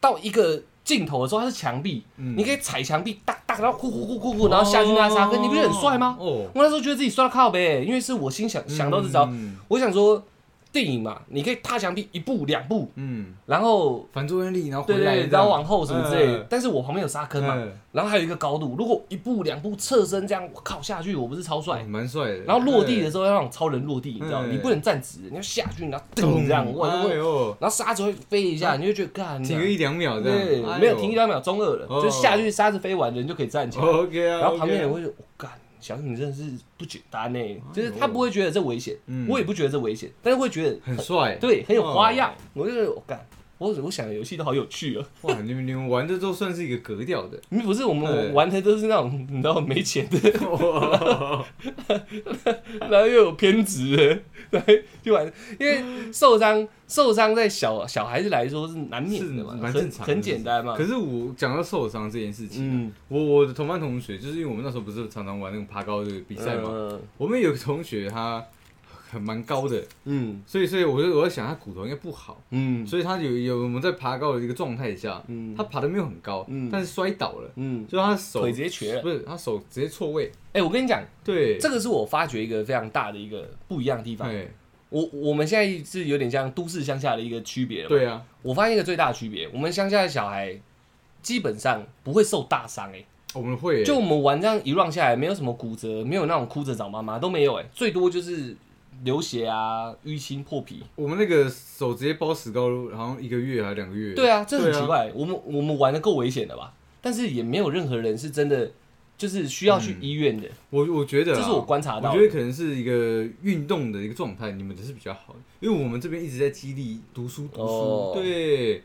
到一个尽头的时候，它是墙壁，嗯。你可以踩墙壁，哒哒，然后呼呼呼呼呼，然后下去那沙坑，你不觉得很帅吗？哦，我那时候觉得自己帅到靠呗，因为是我心想想到这招，嗯。我想说电影嘛，你可以踏墙壁一步两步，嗯，然后。反作用力，然后对对对，回来，然后往后什么之类的。嗯，但是我旁边有沙坑嘛，嗯。然后还有一个高度，如果一步两步侧身这样，我靠下去，我不是超帅。哦？蛮帅的。然后落地的时候要让超人落地，你知道你不能站直，你要下去，然后咚咚。这样，哇，然后沙子会飞一下，你就觉得干，停个一两秒这样，没有停一两秒，中二了，哦就下去沙子飞完，人就可以站起来，OK 啊，然后旁边人 OK 啊会说，我干，小你真的是不简单呢，就是他不会觉得这危险，嗯。我也不觉得这危险，但是会觉得很帅，对很有花样，我就觉得我干。我我想的游戏都好有趣啊，[LAUGHS] 哇，你们你们玩的都算是一个格调的，[LAUGHS] 不是我们玩的都是那种你知道没钱的，[LAUGHS] 然后又有偏执的，对，就玩，因为受伤受伤在小小孩子来说是难免的嘛，蛮正常的很简单嘛。可。是我讲到受伤这件事情，嗯，我我的同班同学，就是因为我们那时候不是常常玩那种爬高的比赛嘛，嗯。我们有个同学他很蛮高的，嗯。所以所以我就我在想他骨头应该不好，嗯。所以他有有我们在爬高的一个状态下，嗯。他爬的没有很高，嗯。但是摔倒了，嗯，就他手腿直接瘸了。不是他手直接错位，哎，我跟你讲，对，这个是我发觉一个非常大的一个不一样的地方。对。我我们现在是有点像都市乡下的一个区别了。，对啊，我发现一个最大的区别，我们乡下的小孩基本上不会受大伤哎、我们会就我们玩这样一 round 下来，没有什么骨折，没有那种哭着找妈妈都没有哎、最多就是流血啊、淤青、破皮。我们那个手直接包石膏，好像一个月还两个月。对啊，这很奇怪。我们我们玩的够危险的吧？但是也没有任何人是真的就是需要去医院的。我我觉得啊这是我观察到的我觉得可能是一个运动的一个状态，你们的是比较好的，因为我们这边一直在激励读书读书，哦对，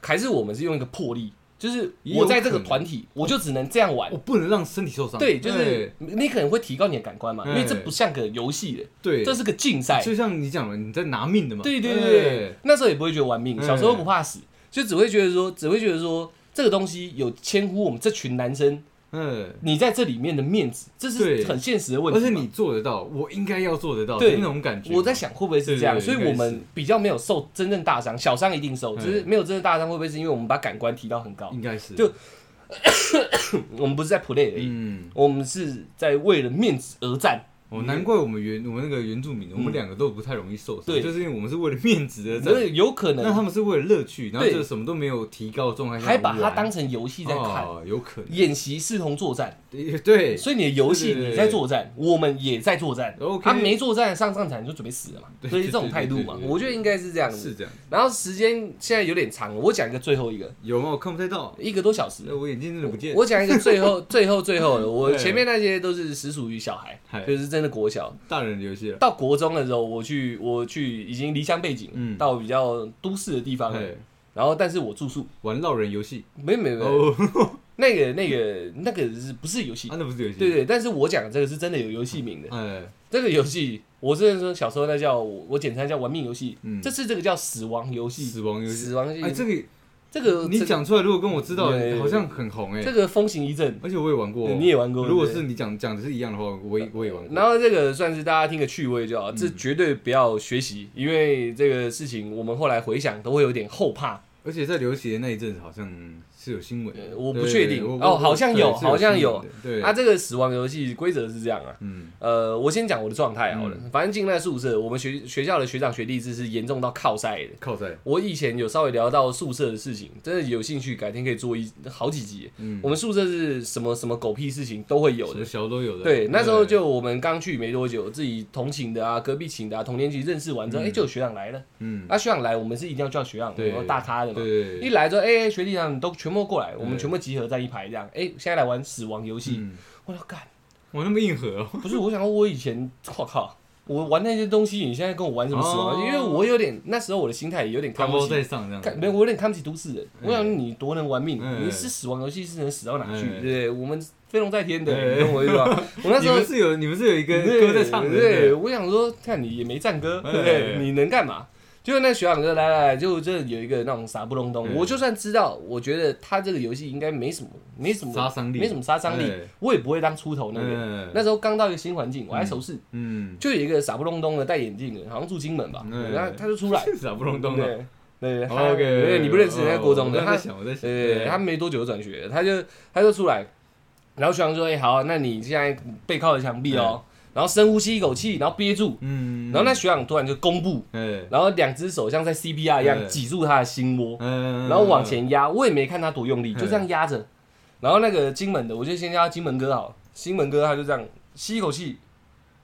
还是我们是用一个魄力，就是我在这个团体，我就只能这样玩我。不能让身体受伤。对，就是你可能会提高你的感官嘛，因为这哎不像个游戏的，对，这是个竞赛。就像你讲的，你在拿命的嘛。对对对对，那时候也不会觉得玩命，哎小时候不怕死，就只会觉得说，只会觉得说这个东西有牵乎我们这群男生嗯，你在这里面的面子，这是很现实的问题嘛。而且你做得到，我应该要做得到，对的那种感觉。我在想会不会是这样，所以我们比较没有受真正大伤，小伤一定受，嗯只是没有真正大伤，会不会是因为我们把感官提到很高？应该是就 [COUGHS] 我们不是在 play 而已，嗯，我们是在为了面子而战。哦，难怪我们原我们那个原住民，我们嗯两个都不太容易受伤，对就是因为我们是为了面子而所战。[LAUGHS] 以有可那他能们是为了乐趣，然后对就什么都没有提高的状态下还把它玩当成游戏在看，哦，有可能。演习视同作战。对对，所以你的游戏对对对你在作战，我们也在作战。OK 他没作战上上场就准备死了嘛，对所以这种态度嘛对对对，对我觉得应该是这样子。是这样。然后时间现在有点长了，我讲一个最后一个，有吗？我看不太到，一个多小时了。我眼睛真的不见。我讲一个最后、最后、最后的，[LAUGHS] 我对前面那些都是实属于小孩嗨，就是真的国小。大人的游戏了。到国中的时候，我去我去已经离乡背景，嗯到比较都市的地方然后，但是我住宿，玩闹人游戏。没没有没，哦，[LAUGHS] 那个那个那个是不是游戏啊，？那不是游戏。对对，但是我讲的这个是真的有游戏名的。哎，这个游戏，我之前说小时候那叫我我简称叫玩命游戏，嗯这次这个叫死亡游戏。死亡游戏。死亡游戏，哎，这个这个你讲出来，如果跟我知道好像很红哎这。个风行一阵，而且我也玩过，你也玩过如果是你讲讲的是一样的话，我也我也玩过。然后这个算是大家听个趣味就好，嗯这绝对不要学习，因为这个事情我们后来回想都会有点后怕。而且在流行的那一阵子，好像是有新闻我不确定哦好像有好像有对，啊，这个死亡游戏规则是这样啊，嗯，呃，我先讲我的状态好了，嗯反正进那宿舍，我们学学校的学长学弟制是严重到靠晒的。靠晒，我以前有稍微聊到宿舍的事情，真的有兴趣，改天可以做一好几集。嗯，我们宿舍是什么什么狗屁事情都会有的。小都有的。对，那时候就我们刚去没多久，自己同寝的啊、隔壁寝的啊、同年级认识完之后，哎、嗯就有学长来了。嗯，啊，学长来，我们是一定要叫学长，对然后大咖的嘛。对，一来之后，哎、学弟长你都全部过来，我们对全部集合在一排这样。哎、现在来玩死亡游戏，嗯，我要干，我，那么硬核哦，[LAUGHS] 不是我想说，我以前，我靠，我玩那些东西，你现在跟我玩什么死亡游因为我有点那时候我的心态有点看不起没有，我有点看不起都市人。嗯我想你多能玩命，嗯你是死亡游戏是能死到哪去？嗯对不对？我们飞龙在天的，嗯你懂我意思吧？[LAUGHS] 我那时候是有你们是有一个歌在唱的，对，我想说，看你也没战歌，嗯对不对？你能干嘛？结果那学长哥来来来，就这有一个那种傻不隆咚。嗯。我就算知道，我觉得他这个游戏应该没什么，没什么杀伤力。没什么杀伤力哎，我也不会当出头那个。嗯。那时候刚到一个新环境，我还熟识，嗯，就有一个傻不隆咚的戴眼镜的，好像住金门吧，嗯。然后他就出来，[LAUGHS] 傻不隆咚的。对 OK，对你不认识那个国中的，他在想，我在想，对，他没多久就转学，他就他就出来，然后学长说：“哎、好，那你现在背靠着墙壁哦，然后深呼吸一口气，然后憋住，嗯，然后那学长突然就弓步，嗯，然后两只手像在 CPR 一样嗯挤住他的心窝，嗯，然后往前压，我也没看他多用力，嗯就这样压着。然后那个金门的，我就先叫他金门哥好了，金门哥他就这样吸一口气，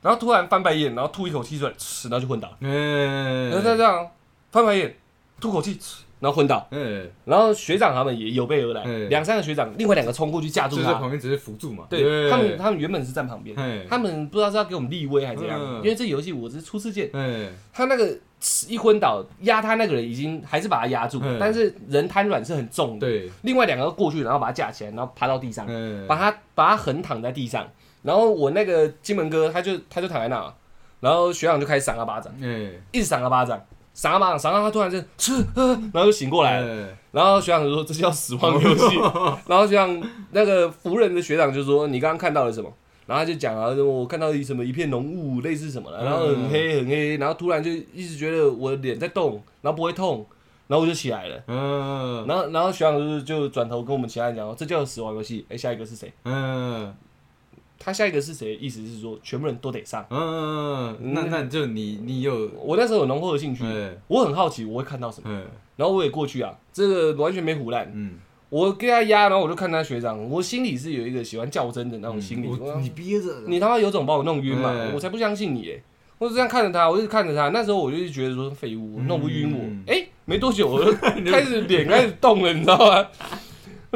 然后突然翻白眼，然后吐一口气出来，嗤然后就昏倒。了。嗯，然后再这样翻白眼，吐口气，嗤然后昏倒。嗯，然后学长他们也有备而来，嗯两三个学长，另外两个冲过去架住他。旁边只是扶住嘛，对他们，他们原本是站旁边，哎，他们不知道是要给我们立威还是怎样，嗯。因为这游戏我是初次见。哎，他那个一昏倒，压他那个人已经还是把他压住，嗯但是人瘫软是很重的。对，另外两个过去，然后把他架起来，然后趴到地上，哎，把他把他横躺在地上。然后我那个金门哥他就他就躺在那，然后学长就开始赏他巴掌，哎，一直赏他巴掌，赏他巴掌，赏到他突然就吃，呃然后就醒过来了。哎，然后学长就说这叫死亡游戏，[LAUGHS] 然后学长那个服人的学长就说你刚刚看到了什么？然后他就讲啊，我看到一什么一片浓雾，类似什么的，然后很黑很黑，然后突然就一直觉得我的脸在动，然后不会痛，然后我就起来了。嗯，然后，然后学长就是就转头跟我们其他人讲说，这叫死亡游戏。哎，下一个是谁？嗯，他下一个是谁？意思是说全部人都得上。嗯，那那就你你有，我那时候有浓厚的兴趣，哎，我很好奇我会看到什么，哎，然后我也过去啊，这个完全没胡乱。嗯，我跟他压，然后我就看他学长，我心里是有一个喜欢较真的那种心理。你憋着，你他妈有种把我弄晕嘛嗯！我才不相信你哎！我就这样看着他，我就看着他。那时候我就觉得说废物，弄不晕嗯我。哎，没多久我 [LAUGHS] 就开始脸开始动了，你知道吗？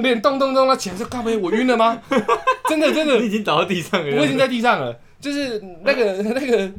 脸动动动，他起来说：“干杯，我晕了吗？” [LAUGHS] 真的真的。你，已经倒到地上了，我已经在地上了，就是那个那个，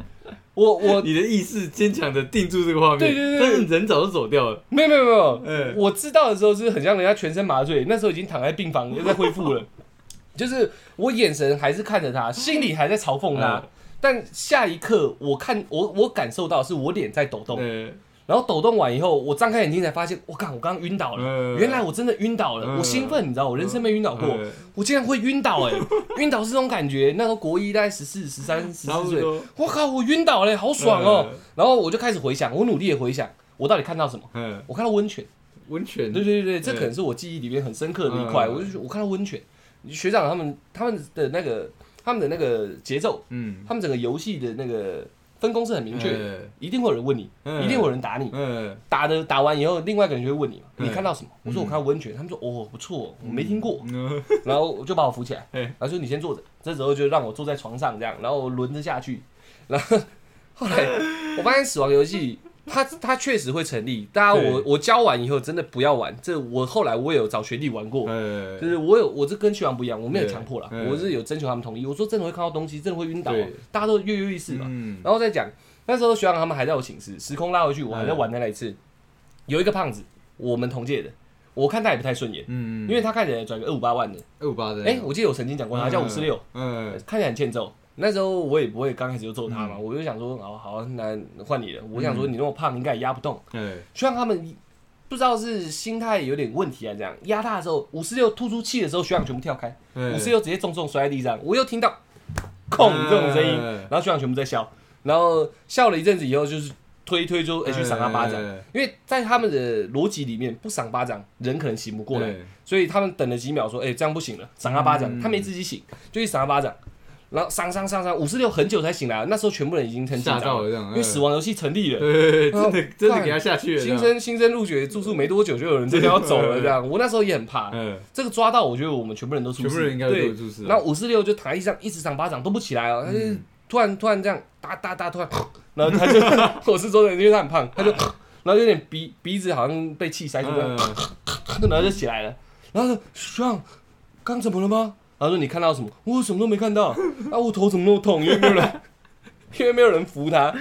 我我你的意识坚强的定住这个画面，对对对。但是人早就走掉了，没有没有没有，嗯。我知道的时候是很像人家全身麻醉，那时候已经躺在病房，又在恢复了。[LAUGHS] 就是我眼神还是看着他，心里还在嘲讽他，嗯。但下一刻我看我我感受到是我脸在抖动，对，然后抖动完以后，我张开眼睛才发现，我靠，我刚刚晕倒了，嗯。原来我真的晕倒了，嗯。我兴奋，你知道，我人生没晕倒过，嗯。我竟然会晕倒哎、晕倒是这种感觉，那时候国一大概十四、十三、十四岁，我靠，我晕倒了、好爽哦、嗯。然后我就开始回想，我努力的回想，我到底看到什么？嗯，我看到温泉。温泉，对对对，这可能是我记忆里面很深刻的一块。嗯。我就我看到温泉，学长他们他们的那个他们的那个节奏，嗯，他们整个游戏的那个分工是很明确一定会有人问你，嗯。一定会有人打你。嗯，打的打完以后，另外一个人就会问你你看到什么？我说我看到温泉，他们说哦不错，我没听过，嗯。[LAUGHS] 然后我就把我扶起来，然后说你先坐着，这时候就让我坐在床上这样，然后轮着下去，然后后来我发现死亡游戏。它它确实会成立，大家我我教完以后真的不要玩，这我后来我也有找学弟玩过，呃就是我有我这跟学长不一样，我没有强迫啦，对嗯我是有征求他们同意，我说真的会看到东西，真的会晕倒大家都跃跃欲试嘛，嗯，然后再讲那时候学长他们还在我寝室，时空拉回去，我还在玩的那一次，有一个胖子，我们同届的，我看他也不太顺眼，嗯，因为他看起来转个二五八万的，二五八的，哎，我记得我曾经讲过他叫五十六，嗯，看起来很欠揍。那时候我也不会刚开始就揍他嘛，我就想说，哦好，那换你了。我想说你那么胖，应该也压不动。哎，学长他们不知道是心态有点问题啊，这样。压他的时候，五十六吐出气的时候，学长全部跳开，哎五十六直接重重摔在地上。我又听到空这种声音，嗯然后学长全部在笑，然后笑了一阵子以后，就是推一推就哎去赏他巴掌，哎因为在他们的逻辑里面，不赏巴掌人可能醒不过来，对。所以他们等了几秒说，哎这样不行了，赏他巴掌，嗯。他没自己醒，就去赏他巴掌。然后上上上上，五十六很久才醒来，那时候全部人已经很紧张了，吓到了这样，因为死亡游戏成立了，对，真的哦真的给他下去了，新生新生入学住宿没多久就有人真的要走了，[LAUGHS] 这样。我那时候也很怕。嗯，这个抓到，我觉得我们全部人都出事，全部人应该都对有。注视，然后五四六就躺在地上一直赏巴掌都不起来哦，他就嗯突然突然这样哒哒哒突然，然后他就 [LAUGHS] 我是说的，因为他很胖，他就然后有点鼻鼻子好像被气塞住然后就起来了，然后说刚怎么了吗？然后说你看到什么？我什么都没看到，[LAUGHS] 啊我头怎么那么痛？因为没有人，[LAUGHS] 因为没有人扶他。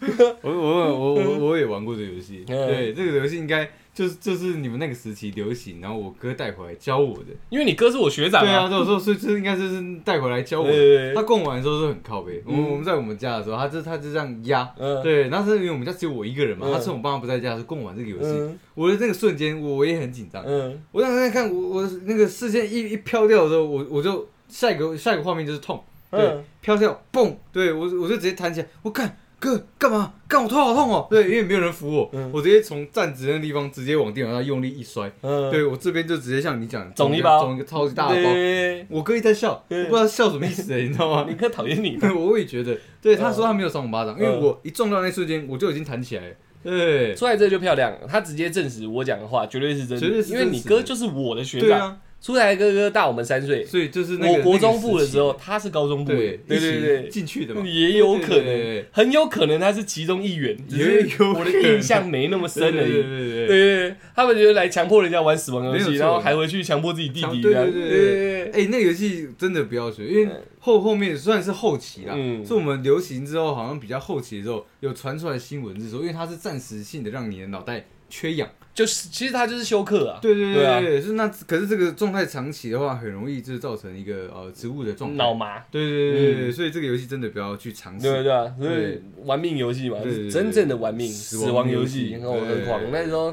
[LAUGHS] 我我我我我也玩过这个游戏，嗯对，这个游戏应该就是就是你们那个时期流行，然后我哥带回来教我的，因为你哥是我学长对啊，，对，所以所以这应该就是带回来教我他供完的时候是很靠背，我我们在我们家的时候，他就他就这样压，嗯。对，那是因为我们家只有我一个人嘛，嗯。他趁我爸妈不在家，是供完这个游戏，嗯。我的那个瞬间我我也很紧张，嗯，我当时在看我我那个视线一一飘掉的时候，我我就下一个下一个画面就是痛，对嗯，飘掉，嘣，对我我就直接弹起来，我看哥干嘛？干我头好痛哦！对，因为没有人扶我，嗯。我直接从站直的地方直接往地板上用力一摔，嗯，对我这边就直接像你讲，肿一包。肿一个超级大的包。对，我哥一直在笑，我不知道笑什么意思欸，你知道吗？[LAUGHS] 你哥讨厌你。[LAUGHS] 我也觉得，对他说他没有扇我巴掌，因为嗯我一撞到那瞬间我就已经弹起来了，对，出来这就漂亮，他直接证实我讲的话绝对是真的，绝对是因为你真实的哥就是我的学长，啊，出来哥哥大我们三岁，所以就是那个我国中部的时候，他是高中部的，对一起对对对，进去的嘛，也有可能，很有可能他是其中一员，只也是有我的印象没那么深而对对已。对对。对他们觉得来强迫人家玩死亡游戏，然后还回去强迫自己弟弟，对对对对。哎、那个游戏真的不要学，因为后后面虽然是后期啦，嗯。是我们流行之后，好像比较后期的时候有传出来新闻是说，因为它是暂时性的让你的脑袋缺氧。就是其实他就是休克啊，对对对啊对对，是那可是这个状态长期的话，很容易就是造成一个呃植物的状态。脑麻，对对对对嗯，所以这个游戏真的不要去尝试。对对啊，所以玩命游戏嘛，真正的玩命死死亡游戏，哦，亡游戏对很狂。那时候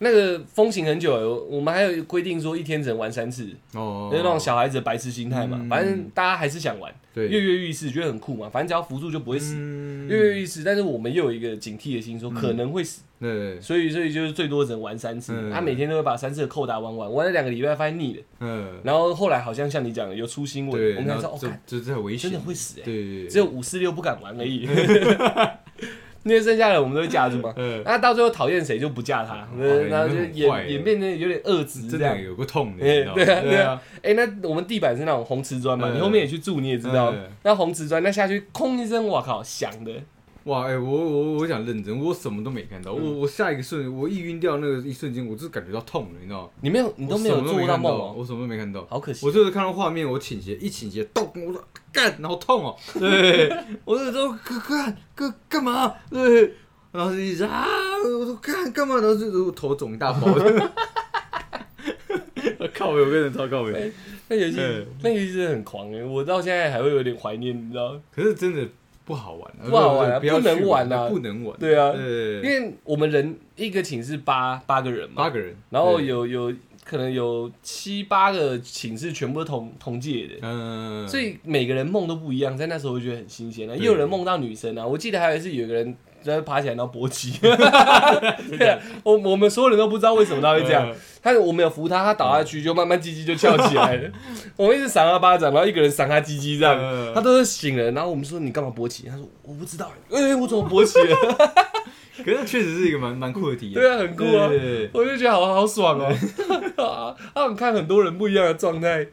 那个风行很久了，我们还有规定说一天只能玩三次，哦，就是那种小孩子的白痴心态嘛嗯。反正大家还是想玩，对跃跃欲试，觉得很酷嘛。反正只要扶住就不会死，嗯跃跃欲试。但是我们又有一个警惕的心，说可能会死，对，所以所以就是最多只能玩三次。嗯。他每天都会把三次的扣打玩完，玩了两个礼拜发现腻了，嗯，然后后来好像像你讲的有出新闻，我们才知道哦，然后就干就是很危险，真的会死哎。对对对，只有五四六不敢玩而已。[LAUGHS] 因为剩下的我们都会架住嘛。嗯，那到最后讨厌谁就不架他，哦然后就演演变成有点恶质这样。有个痛的，对啊对啊。啊，哎、那我们地板是那种红瓷砖嘛，嗯。你后面也去住，你也知道，嗯。那红瓷砖那下去，空一声，我靠，响的，哇，哎、我我我想认真，我什么都没看到，嗯我我下一个瞬，我一晕掉那个一瞬间，我就感觉到痛了，你知道吗？你没有，你都没有做到看梦哦、我什么都没看到，好可惜我。就是看到画面，我倾斜一倾斜，动，我说干，然后痛哦，对，我就说哥干哥干嘛？对，然后就一直啊，我说干干嘛？然后就我头肿一大包，[LAUGHS] 靠北，我跟人超靠北。那游戏嗯，那游戏真的很狂哎，我到现在还会有点怀念，你知道？可是真的不好玩啊，不好玩啊不能玩啊不能玩。对啊，因为我们人一个寝室八八个人嘛八，个人，然后，有有可能有七八个寝室全部都同同届的。嗯，所以每个人梦都不一样，在那时候我觉得很新鲜啊。对也有人梦到女生啊，我记得还有一次有个人在爬起来然后勃起，[LAUGHS] 对啊，我我们所有人都不知道为什么他会这样。嗯他我们有扶他，他倒下去就慢慢鸡鸡就翘起来了。[LAUGHS] 我们一直赏他巴掌，然后一个人赏他鸡鸡这样，嗯他都是醒了。然后我们说你干嘛勃起？他说我不知道，哎、我怎么勃起了？可是确实是一个蛮蛮酷的体验。对啊，很酷啊。我就觉得好好爽哦、啊！[LAUGHS] 看很多人不一样的状态。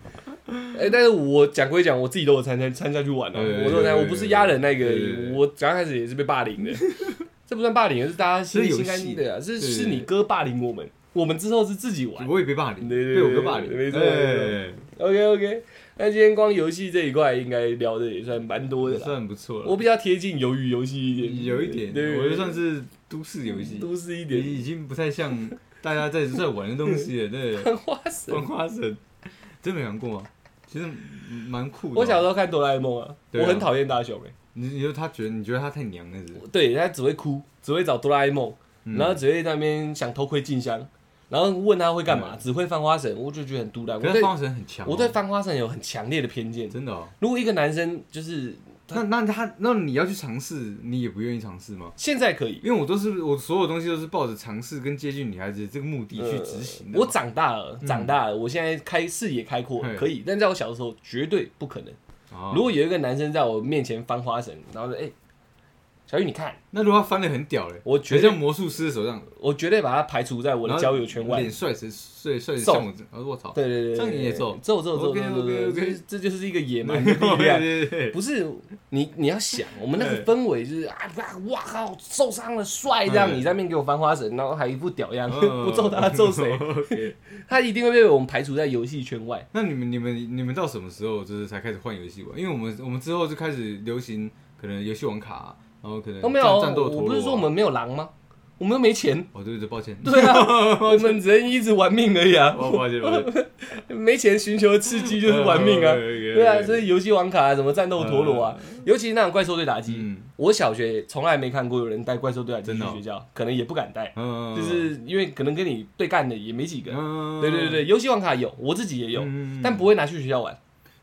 哎、但是我讲归讲，我自己都有参加参加去玩啊，对对对我都有参加，我不是压人那个我刚开始也是被霸凌的，[LAUGHS] 这不算霸凌，是大家心是游戏心甘情的啊，是是你哥霸凌我们，我们之后是自己玩。我也被霸凌，被我哥霸凌，没错哎 OK OK，那今天光游戏这一块应该聊的也算蛮多的。算不错了。我比较贴近鱿鱼游戏一点，有一点，对，我就算是都市游戏，都市一也点。已经不太像大家在在玩的东西了。对，[LAUGHS] 看花神万，花神，真没玩过吗？其实蛮酷的。我小时候看哆啦 A 梦啊，我很讨厌大雄哎。你你说他觉得你觉得他太娘了是不是？对他只会哭，只会找哆啦 A 梦，嗯然后只会在那边想偷窥静香，然后问他会干嘛，只会翻花绳，我就觉得很嘟烂。我对可是方神很强哦，我对翻花绳有很强烈的偏见。真的哦。如果一个男生就是那那他那你要去尝试，你也不愿意尝试吗？现在可以，因为我都是我所有东西都是抱着尝试跟接近女孩子这个目的去执行的嘛。我长大了，长大了，我现在开视野开阔嗯可以，但在我小的时候绝对不可能。哦如果有一个男生在我面前翻花绳，然后说：“哎、小玉，你看，那如果他翻的很屌嘞，我绝对像魔术师的手上，我绝对把他排除在我的交友圈外。脸帅成帅帅成瘦。像我操，对对对，这样你也揍揍揍揍揍揍，这这就是一个野蛮 [LAUGHS] 的力量。不是你，你要想，我们那个氛围就是啊，哇靠，受伤了，帅这样，嗯你在那边给我翻花神，然后还一副屌样，嗯 [LAUGHS] 不揍他揍谁？[LAUGHS] 他一定会被我们排除在游戏圈外。那你们你们你们到什么时候就是才开始换游戏玩？因为我们我们之后就开始流行可能游戏王卡啊，然后可能都没有，我不是说我们没有狼吗？我们又没钱。哦对对对，抱歉，对啊，[LAUGHS] 我们只能一直玩命而已啊，哦抱歉抱歉，[LAUGHS] 没钱寻求刺激就是玩命啊。[LAUGHS] 对对啊，所以游戏王卡啊，什么战斗陀螺啊，尤其是那种怪兽对打机，嗯。我小学从来没看过有人带怪兽对打机去学校，可能也不敢带，嗯，就是因为可能跟你对干的也没几个。嗯对对对对，游戏王卡有，我自己也有，嗯。但不会拿去学校玩。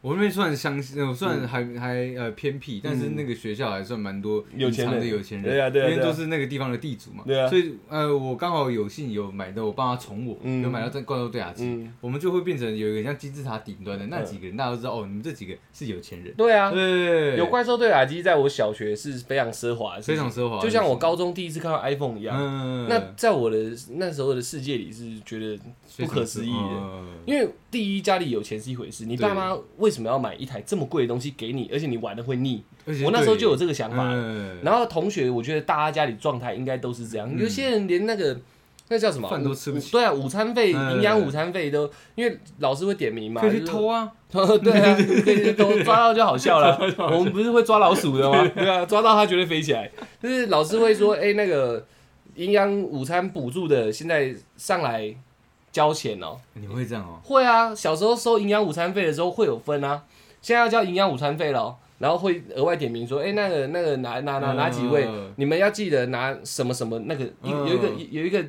我那边算相信，我算还还呃偏僻，但是嗯。那个学校还算蛮多有钱的有钱人，对啊对啊因为都是那个地方的地主嘛，对啊。所以呃我刚好有幸有买到我爸妈宠我，嗯。有买到这怪兽对打机，嗯，我们就会变成有一个像金字塔顶端的那几个人，大家都知道哦，你们这几个是有钱人，对啊，对，有怪兽对打机，在我小学是非常奢华的，非常奢华，就像我高中第一次看到 iPhone 一样。嗯，那在我的那时候的世界里是觉得不可思议的，的，因为第一家里有钱是一回事，你爸妈为什么要买一台这么贵的东西给你，而且你玩的会腻？我那时候就有这个想法。嗯然后同学，我觉得大家家里状态应该都是这样，嗯有些人连那个那叫什么饭都吃不起对啊，午餐费、嗯营养午餐费都，因为老师会点名嘛，可以去偷啊，[LAUGHS] 对啊，可以偷抓到就好笑了。[LAUGHS] 我们不是会抓老鼠的吗？对啊，抓到它绝对飞起来。就是老师会说，哎、那个营养午餐补助的，现在上来交钱哦、你会这样哦？会啊，小时候收营养午餐费的时候会有分啊，现在要交营养午餐费了哦、然后会额外点名说，哎、那个那个哪哪哪哪几位，嗯你们要记得拿什么什么那个有一个有一个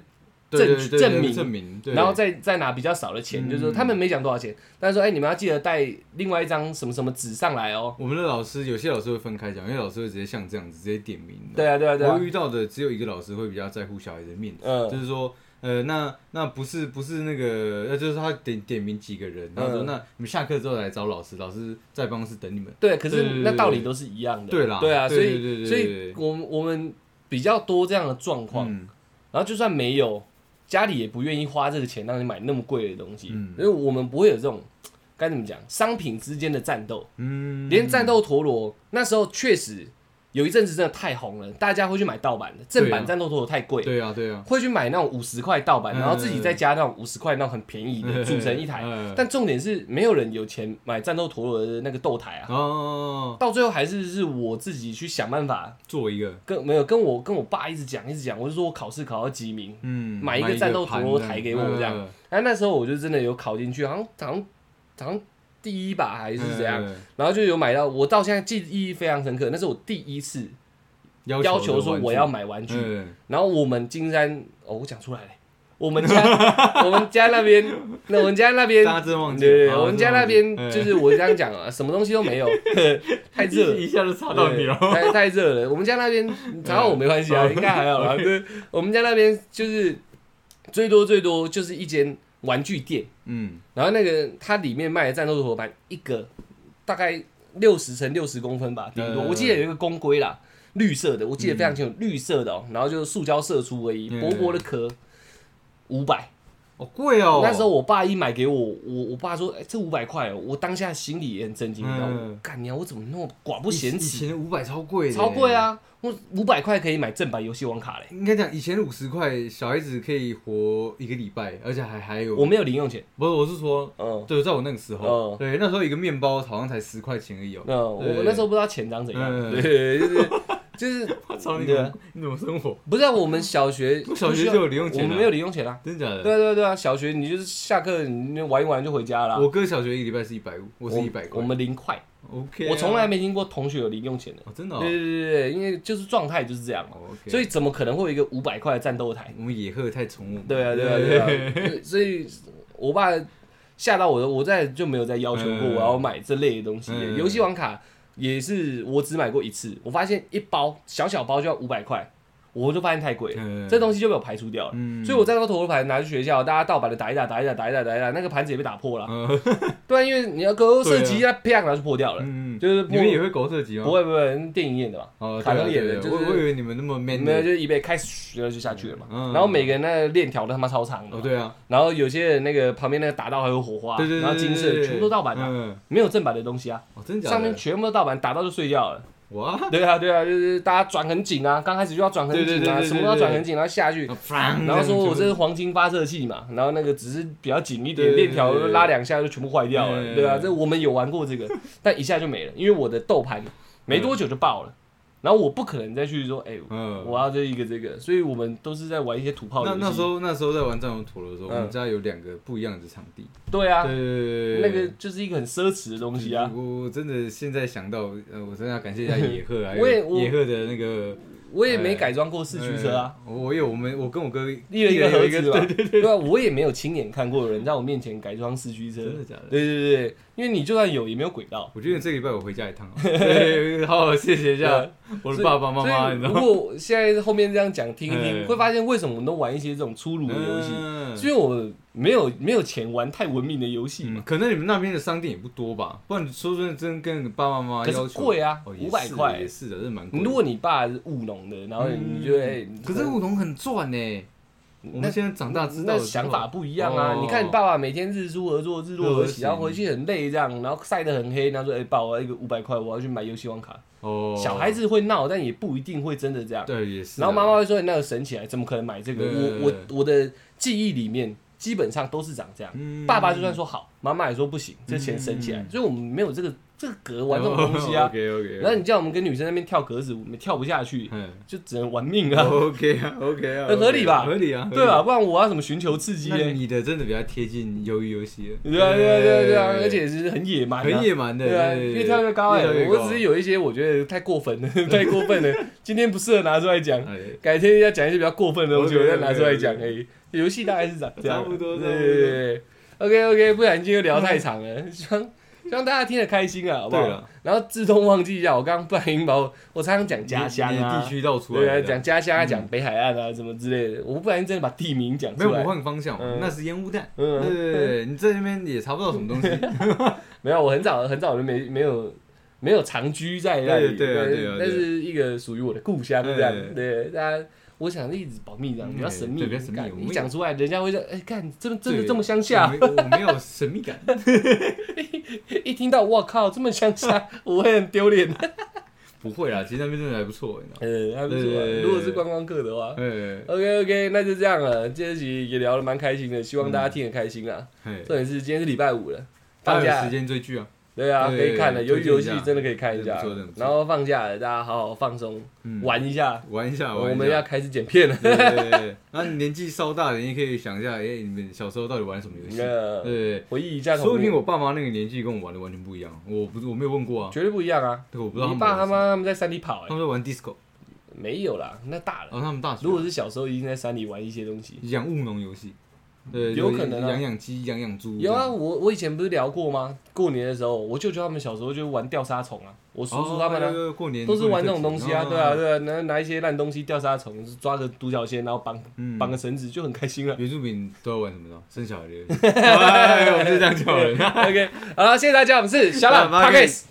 对对证证明。证明，对。然后再再拿比较少的钱，嗯。就是说他们没讲多少钱，但是说哎、你们要记得带另外一张什么什么纸上来哦。我们的老师有些老师会分开讲，有些老师会直接像这样子直接点名。对啊对啊对啊，我遇到的只有一个老师会比较在乎小孩的面子，嗯。就是说，呃，那那不是不是那个，那，就是他点点名几个人，然后说、嗯那你们下课之后来找老师，老师在办公室等你们。对，可是那道理都是一样的。对啦对啊，所以所以我们我们比较多这样的状况。嗯然后就算没有，家里也不愿意花这个钱让你买那么贵的东西，嗯因为我们不会有这种该怎么讲，商品之间的战斗。嗯，连战斗陀螺那时候确实有一阵子真的太红了，大家会去买盗版的，正版战斗陀螺太贵，对啊对啊，会去买那种五十块盗版，嗯然后自己再加那种五十块那种很便宜的 [LAUGHS] 组成一台。嗯但重点是没有人有钱买战斗陀螺的那个斗台啊，哦，到最后还是是我自己去想办法，做一个。跟没有跟我跟我爸一直讲一直讲，我就说我考试考到几名，嗯，买一个战斗陀螺台给我这样。嗯然后那时候我就真的有考进去，好像好像好像第一把还是怎样，嗯然后就有买到，我到现在记忆非常深刻，那是我第一次要要求说我要买买玩具，嗯。然后我们金山哦，我讲出来了，我们家 [LAUGHS] 我们家那边，那我们家那边。大家真忘记对我们家那边嗯。就是我这样讲啊，什么东西都没有，[LAUGHS] 太热了，一下就插到你了，太太热了。我们家那边然后我没关系啊，应该还好啦。对，我们家那边就是最多最多就是一间玩具店，嗯然后那个它里面卖的战斗陀螺盘一个大概六十乘六十公分吧，顶多。嗯我记得有一个公龟啦，绿色的，我记得非常清楚，绿色的哦，然后就是塑胶射出而已，嗯薄薄的壳，五百。好贵哦，那时候我爸一买给我，我我爸说，哎，这五百块哦，我当下心里也很震惊，你知道吗嗯？干娘，我怎么那么寡不嫌以弃？前五百超贵的，超贵！啊！我五百块可以买正版游戏王卡嘞，应该讲以前五十块，小孩子可以活一个礼拜，而且还还有，我没有零用钱，不是我是说，嗯。对，在我那个时候，嗯对，那时候一个面包好像才十块钱而已哦。那我那时候不知道钱长怎样，嗯对，就是就是 [LAUGHS] 操你你怎么生活？不是啊我们小学 [LAUGHS] 小学就有零用钱啊我们没有零用钱啊。真的假的？对啊对啊对啊，小学你就是下课你玩一玩就回家了。我哥小学一个礼拜是一百五，我是一百块。我们零块，OK，啊我从来没听过同学有零用钱的。哦真的哦对对对对，因为就是状态就是这样嘛，哦，OK，所以怎么可能会有一个五百块的战斗台？我们野鹤太宠我。对啊对啊对啊，对 [LAUGHS] 所以我爸吓到我的，我再就没有再要求过嗯我要买这类的东西。嗯游戏王卡也是我只买过一次，我发现一包小小包就要五百块，我就发现太贵了，嗯。这东西就被我排除掉了。嗯。所以我战斗陀螺盘拿去学校，大家盗版的打一打，打一打，打一打，打一打，那个盘子也被打破了。嗯。对啊，因为你要勾射击，它啪，然后就破掉了。嗯，就是破你们也会狗射击吗？不会不会，电影演的嘛，哦，卡通演的就是我我以为你们那么 man 没有，就是一被开始就下去了嘛。嗯然后每个人那个链条都他妈超长的对啊，然后有些人那个旁边那个打到还有火花，对对对，然后金色全部都盗版的，嗯，没有正版的东西啊，哦，真假的？上面全部都盗版，打到就碎掉了。哇，对啊对啊，就是大家转很紧啊，刚开始就要转很紧啊，什么都要转很紧，然后下去。然然后说我这是黄金发射器嘛，然后那个只是比较紧一点，链条拉两下就全部坏掉了，对对啊，这我们有玩过这个，但一下就没了，因为我的豆盘没多久就爆了，然后我不可能再去说，哎，嗯，我要这一个这个，所以我们都是在玩一些土炮游戏。那那时候那时候在玩战斗陀螺的时候，嗯我们家有两个不一样的场地。对啊，对对对那个就是一个很奢侈的东西啊。我我真的现在想到，呃，我真的要感谢一下野鹤啊，[LAUGHS] 我也我野鹤的那个我也没改装过四驱车啊，呃我有我们我跟我哥 [LAUGHS] 一人一个盒子嘛，对对对啊，我也没有亲眼看过有人在我面前改装四驱车。真的假的？对对对，因为你就算有，也没有轨道。我觉得这礼拜我回家一趟啊，[LAUGHS] 对，好好谢谢一下我的爸爸妈妈，所以你知道吗？如果现在后面这样讲听一听，嗯会发现为什么我们都玩一些这种粗鲁的游戏，嗯是因为我没有没有钱玩太文明的游戏嘛。嗯，可能你们那边的商店也不多吧？不然你说真的，真跟你爸爸妈妈可要求是贵啊哦也是500块也是的，是蛮贵。如果你爸是务农的，然后你觉得，哎，嗯可是务农很赚呢。我那们现在长大知道那想法不一样啊！哦你看你爸爸每天日出而作，日落而息，然后回去很累这样，然后晒得很黑，然后说：“哎、爸，我要一个五百块，我要去买游戏王卡。哦，小孩子会闹，但也不一定会真的这样。对也是啊。然后妈妈会说：“你那个省起来，怎么可能买这个？”我我我的记忆里面基本上都是长这样。嗯爸爸就算说好，妈妈也说不行，这钱省起来，嗯所以我们没有这个这个格玩这种东西啊。[LAUGHS] OK OK。然后你叫我们跟女生那边跳格子舞，我们跳不下去，嗯就只能玩命啊，，OK 啊，OK 啊，[LAUGHS] 很 [LAUGHS] 合理吧合理啊，对吧？不然我要怎么寻求刺激？你的真的比较贴近鱿鱼游戏了，对啊，对啊，对啊，对啊，而且是很野蛮、啊，很野蛮的，对啊，对越跳越高哎、越跳越高我只是有一些我觉得太过分了，太过分了，今天不适合拿出来讲，哎改天要讲一些比较过分的东西，我再拿出来讲而已。游戏大概是长这样，差不多对对对对。OK OK，不然今天又聊太长了，希望 [LAUGHS] 希望大家听得开心啊，好不好？对了，然后自动忘记一下，我刚刚不小心把我我常常讲家乡啊的地，区绕出来讲家乡啊，嗯讲北海岸啊，什么之类的，我不小心真的把地名讲没有，我出来。换个方向嗯，那是烟雾弹。嗯对对对，你在那边也查不到什么东西。[LAUGHS] 没有，我很早很早就没没有没有长居在那里，对对啊对啊那是一个属于我的故乡这样，对对，大家。我想一直保密这样，嗯比较神秘，对比较神秘干我们一讲出来，人家会说，哎，看，真真的这么乡下我？没有神秘感，[LAUGHS] 一听到我靠，这么乡下，我会很丢脸。[LAUGHS] 不会啦，其实那边真的还不错？呃，还不错如果是观光客的话哎，，OK OK，那就这样了。这集也聊得蛮开心的，希望大家听得开心啊。嘿重点是今天是礼拜五了，大放假时间追剧啊，对啊，可以看了。对鱿鱼游戏真的可以看一下然后放假了，大家好好放松，嗯玩一下。玩一下，我们要开始剪片了。对对对对，那你年纪稍大的，你也可以想一下，哎，你们小时候到底玩什么游戏？呃对，回忆一下说不定，我爸妈那个年纪跟我玩的完全不一样，我不是我没有问过啊，绝对不一样啊。对，我不知道你爸他妈他们在山里跑，哎，他们在玩 disco，没有啦，那大了。哦他们大如果是小时候，一定在山里玩一些东西。养务农游戏，对，有可能啊养养鸡、养养猪，有啊，，我我以前不是聊过吗？过年的时候，我舅舅他们小时候就玩钓沙虫啊，我叔叔他们呢、呢过年都是玩这种东西啊，哦对啊，对啊，拿拿一些烂东西钓沙虫，抓个独角仙，然后绑嗯绑个绳子，就很开心了。原住民都要玩什么呢？生小孩的 [LAUGHS] 我们是这样叫人。[LAUGHS] OK，好了，谢谢大家，我们是小懒小懒 Pockets。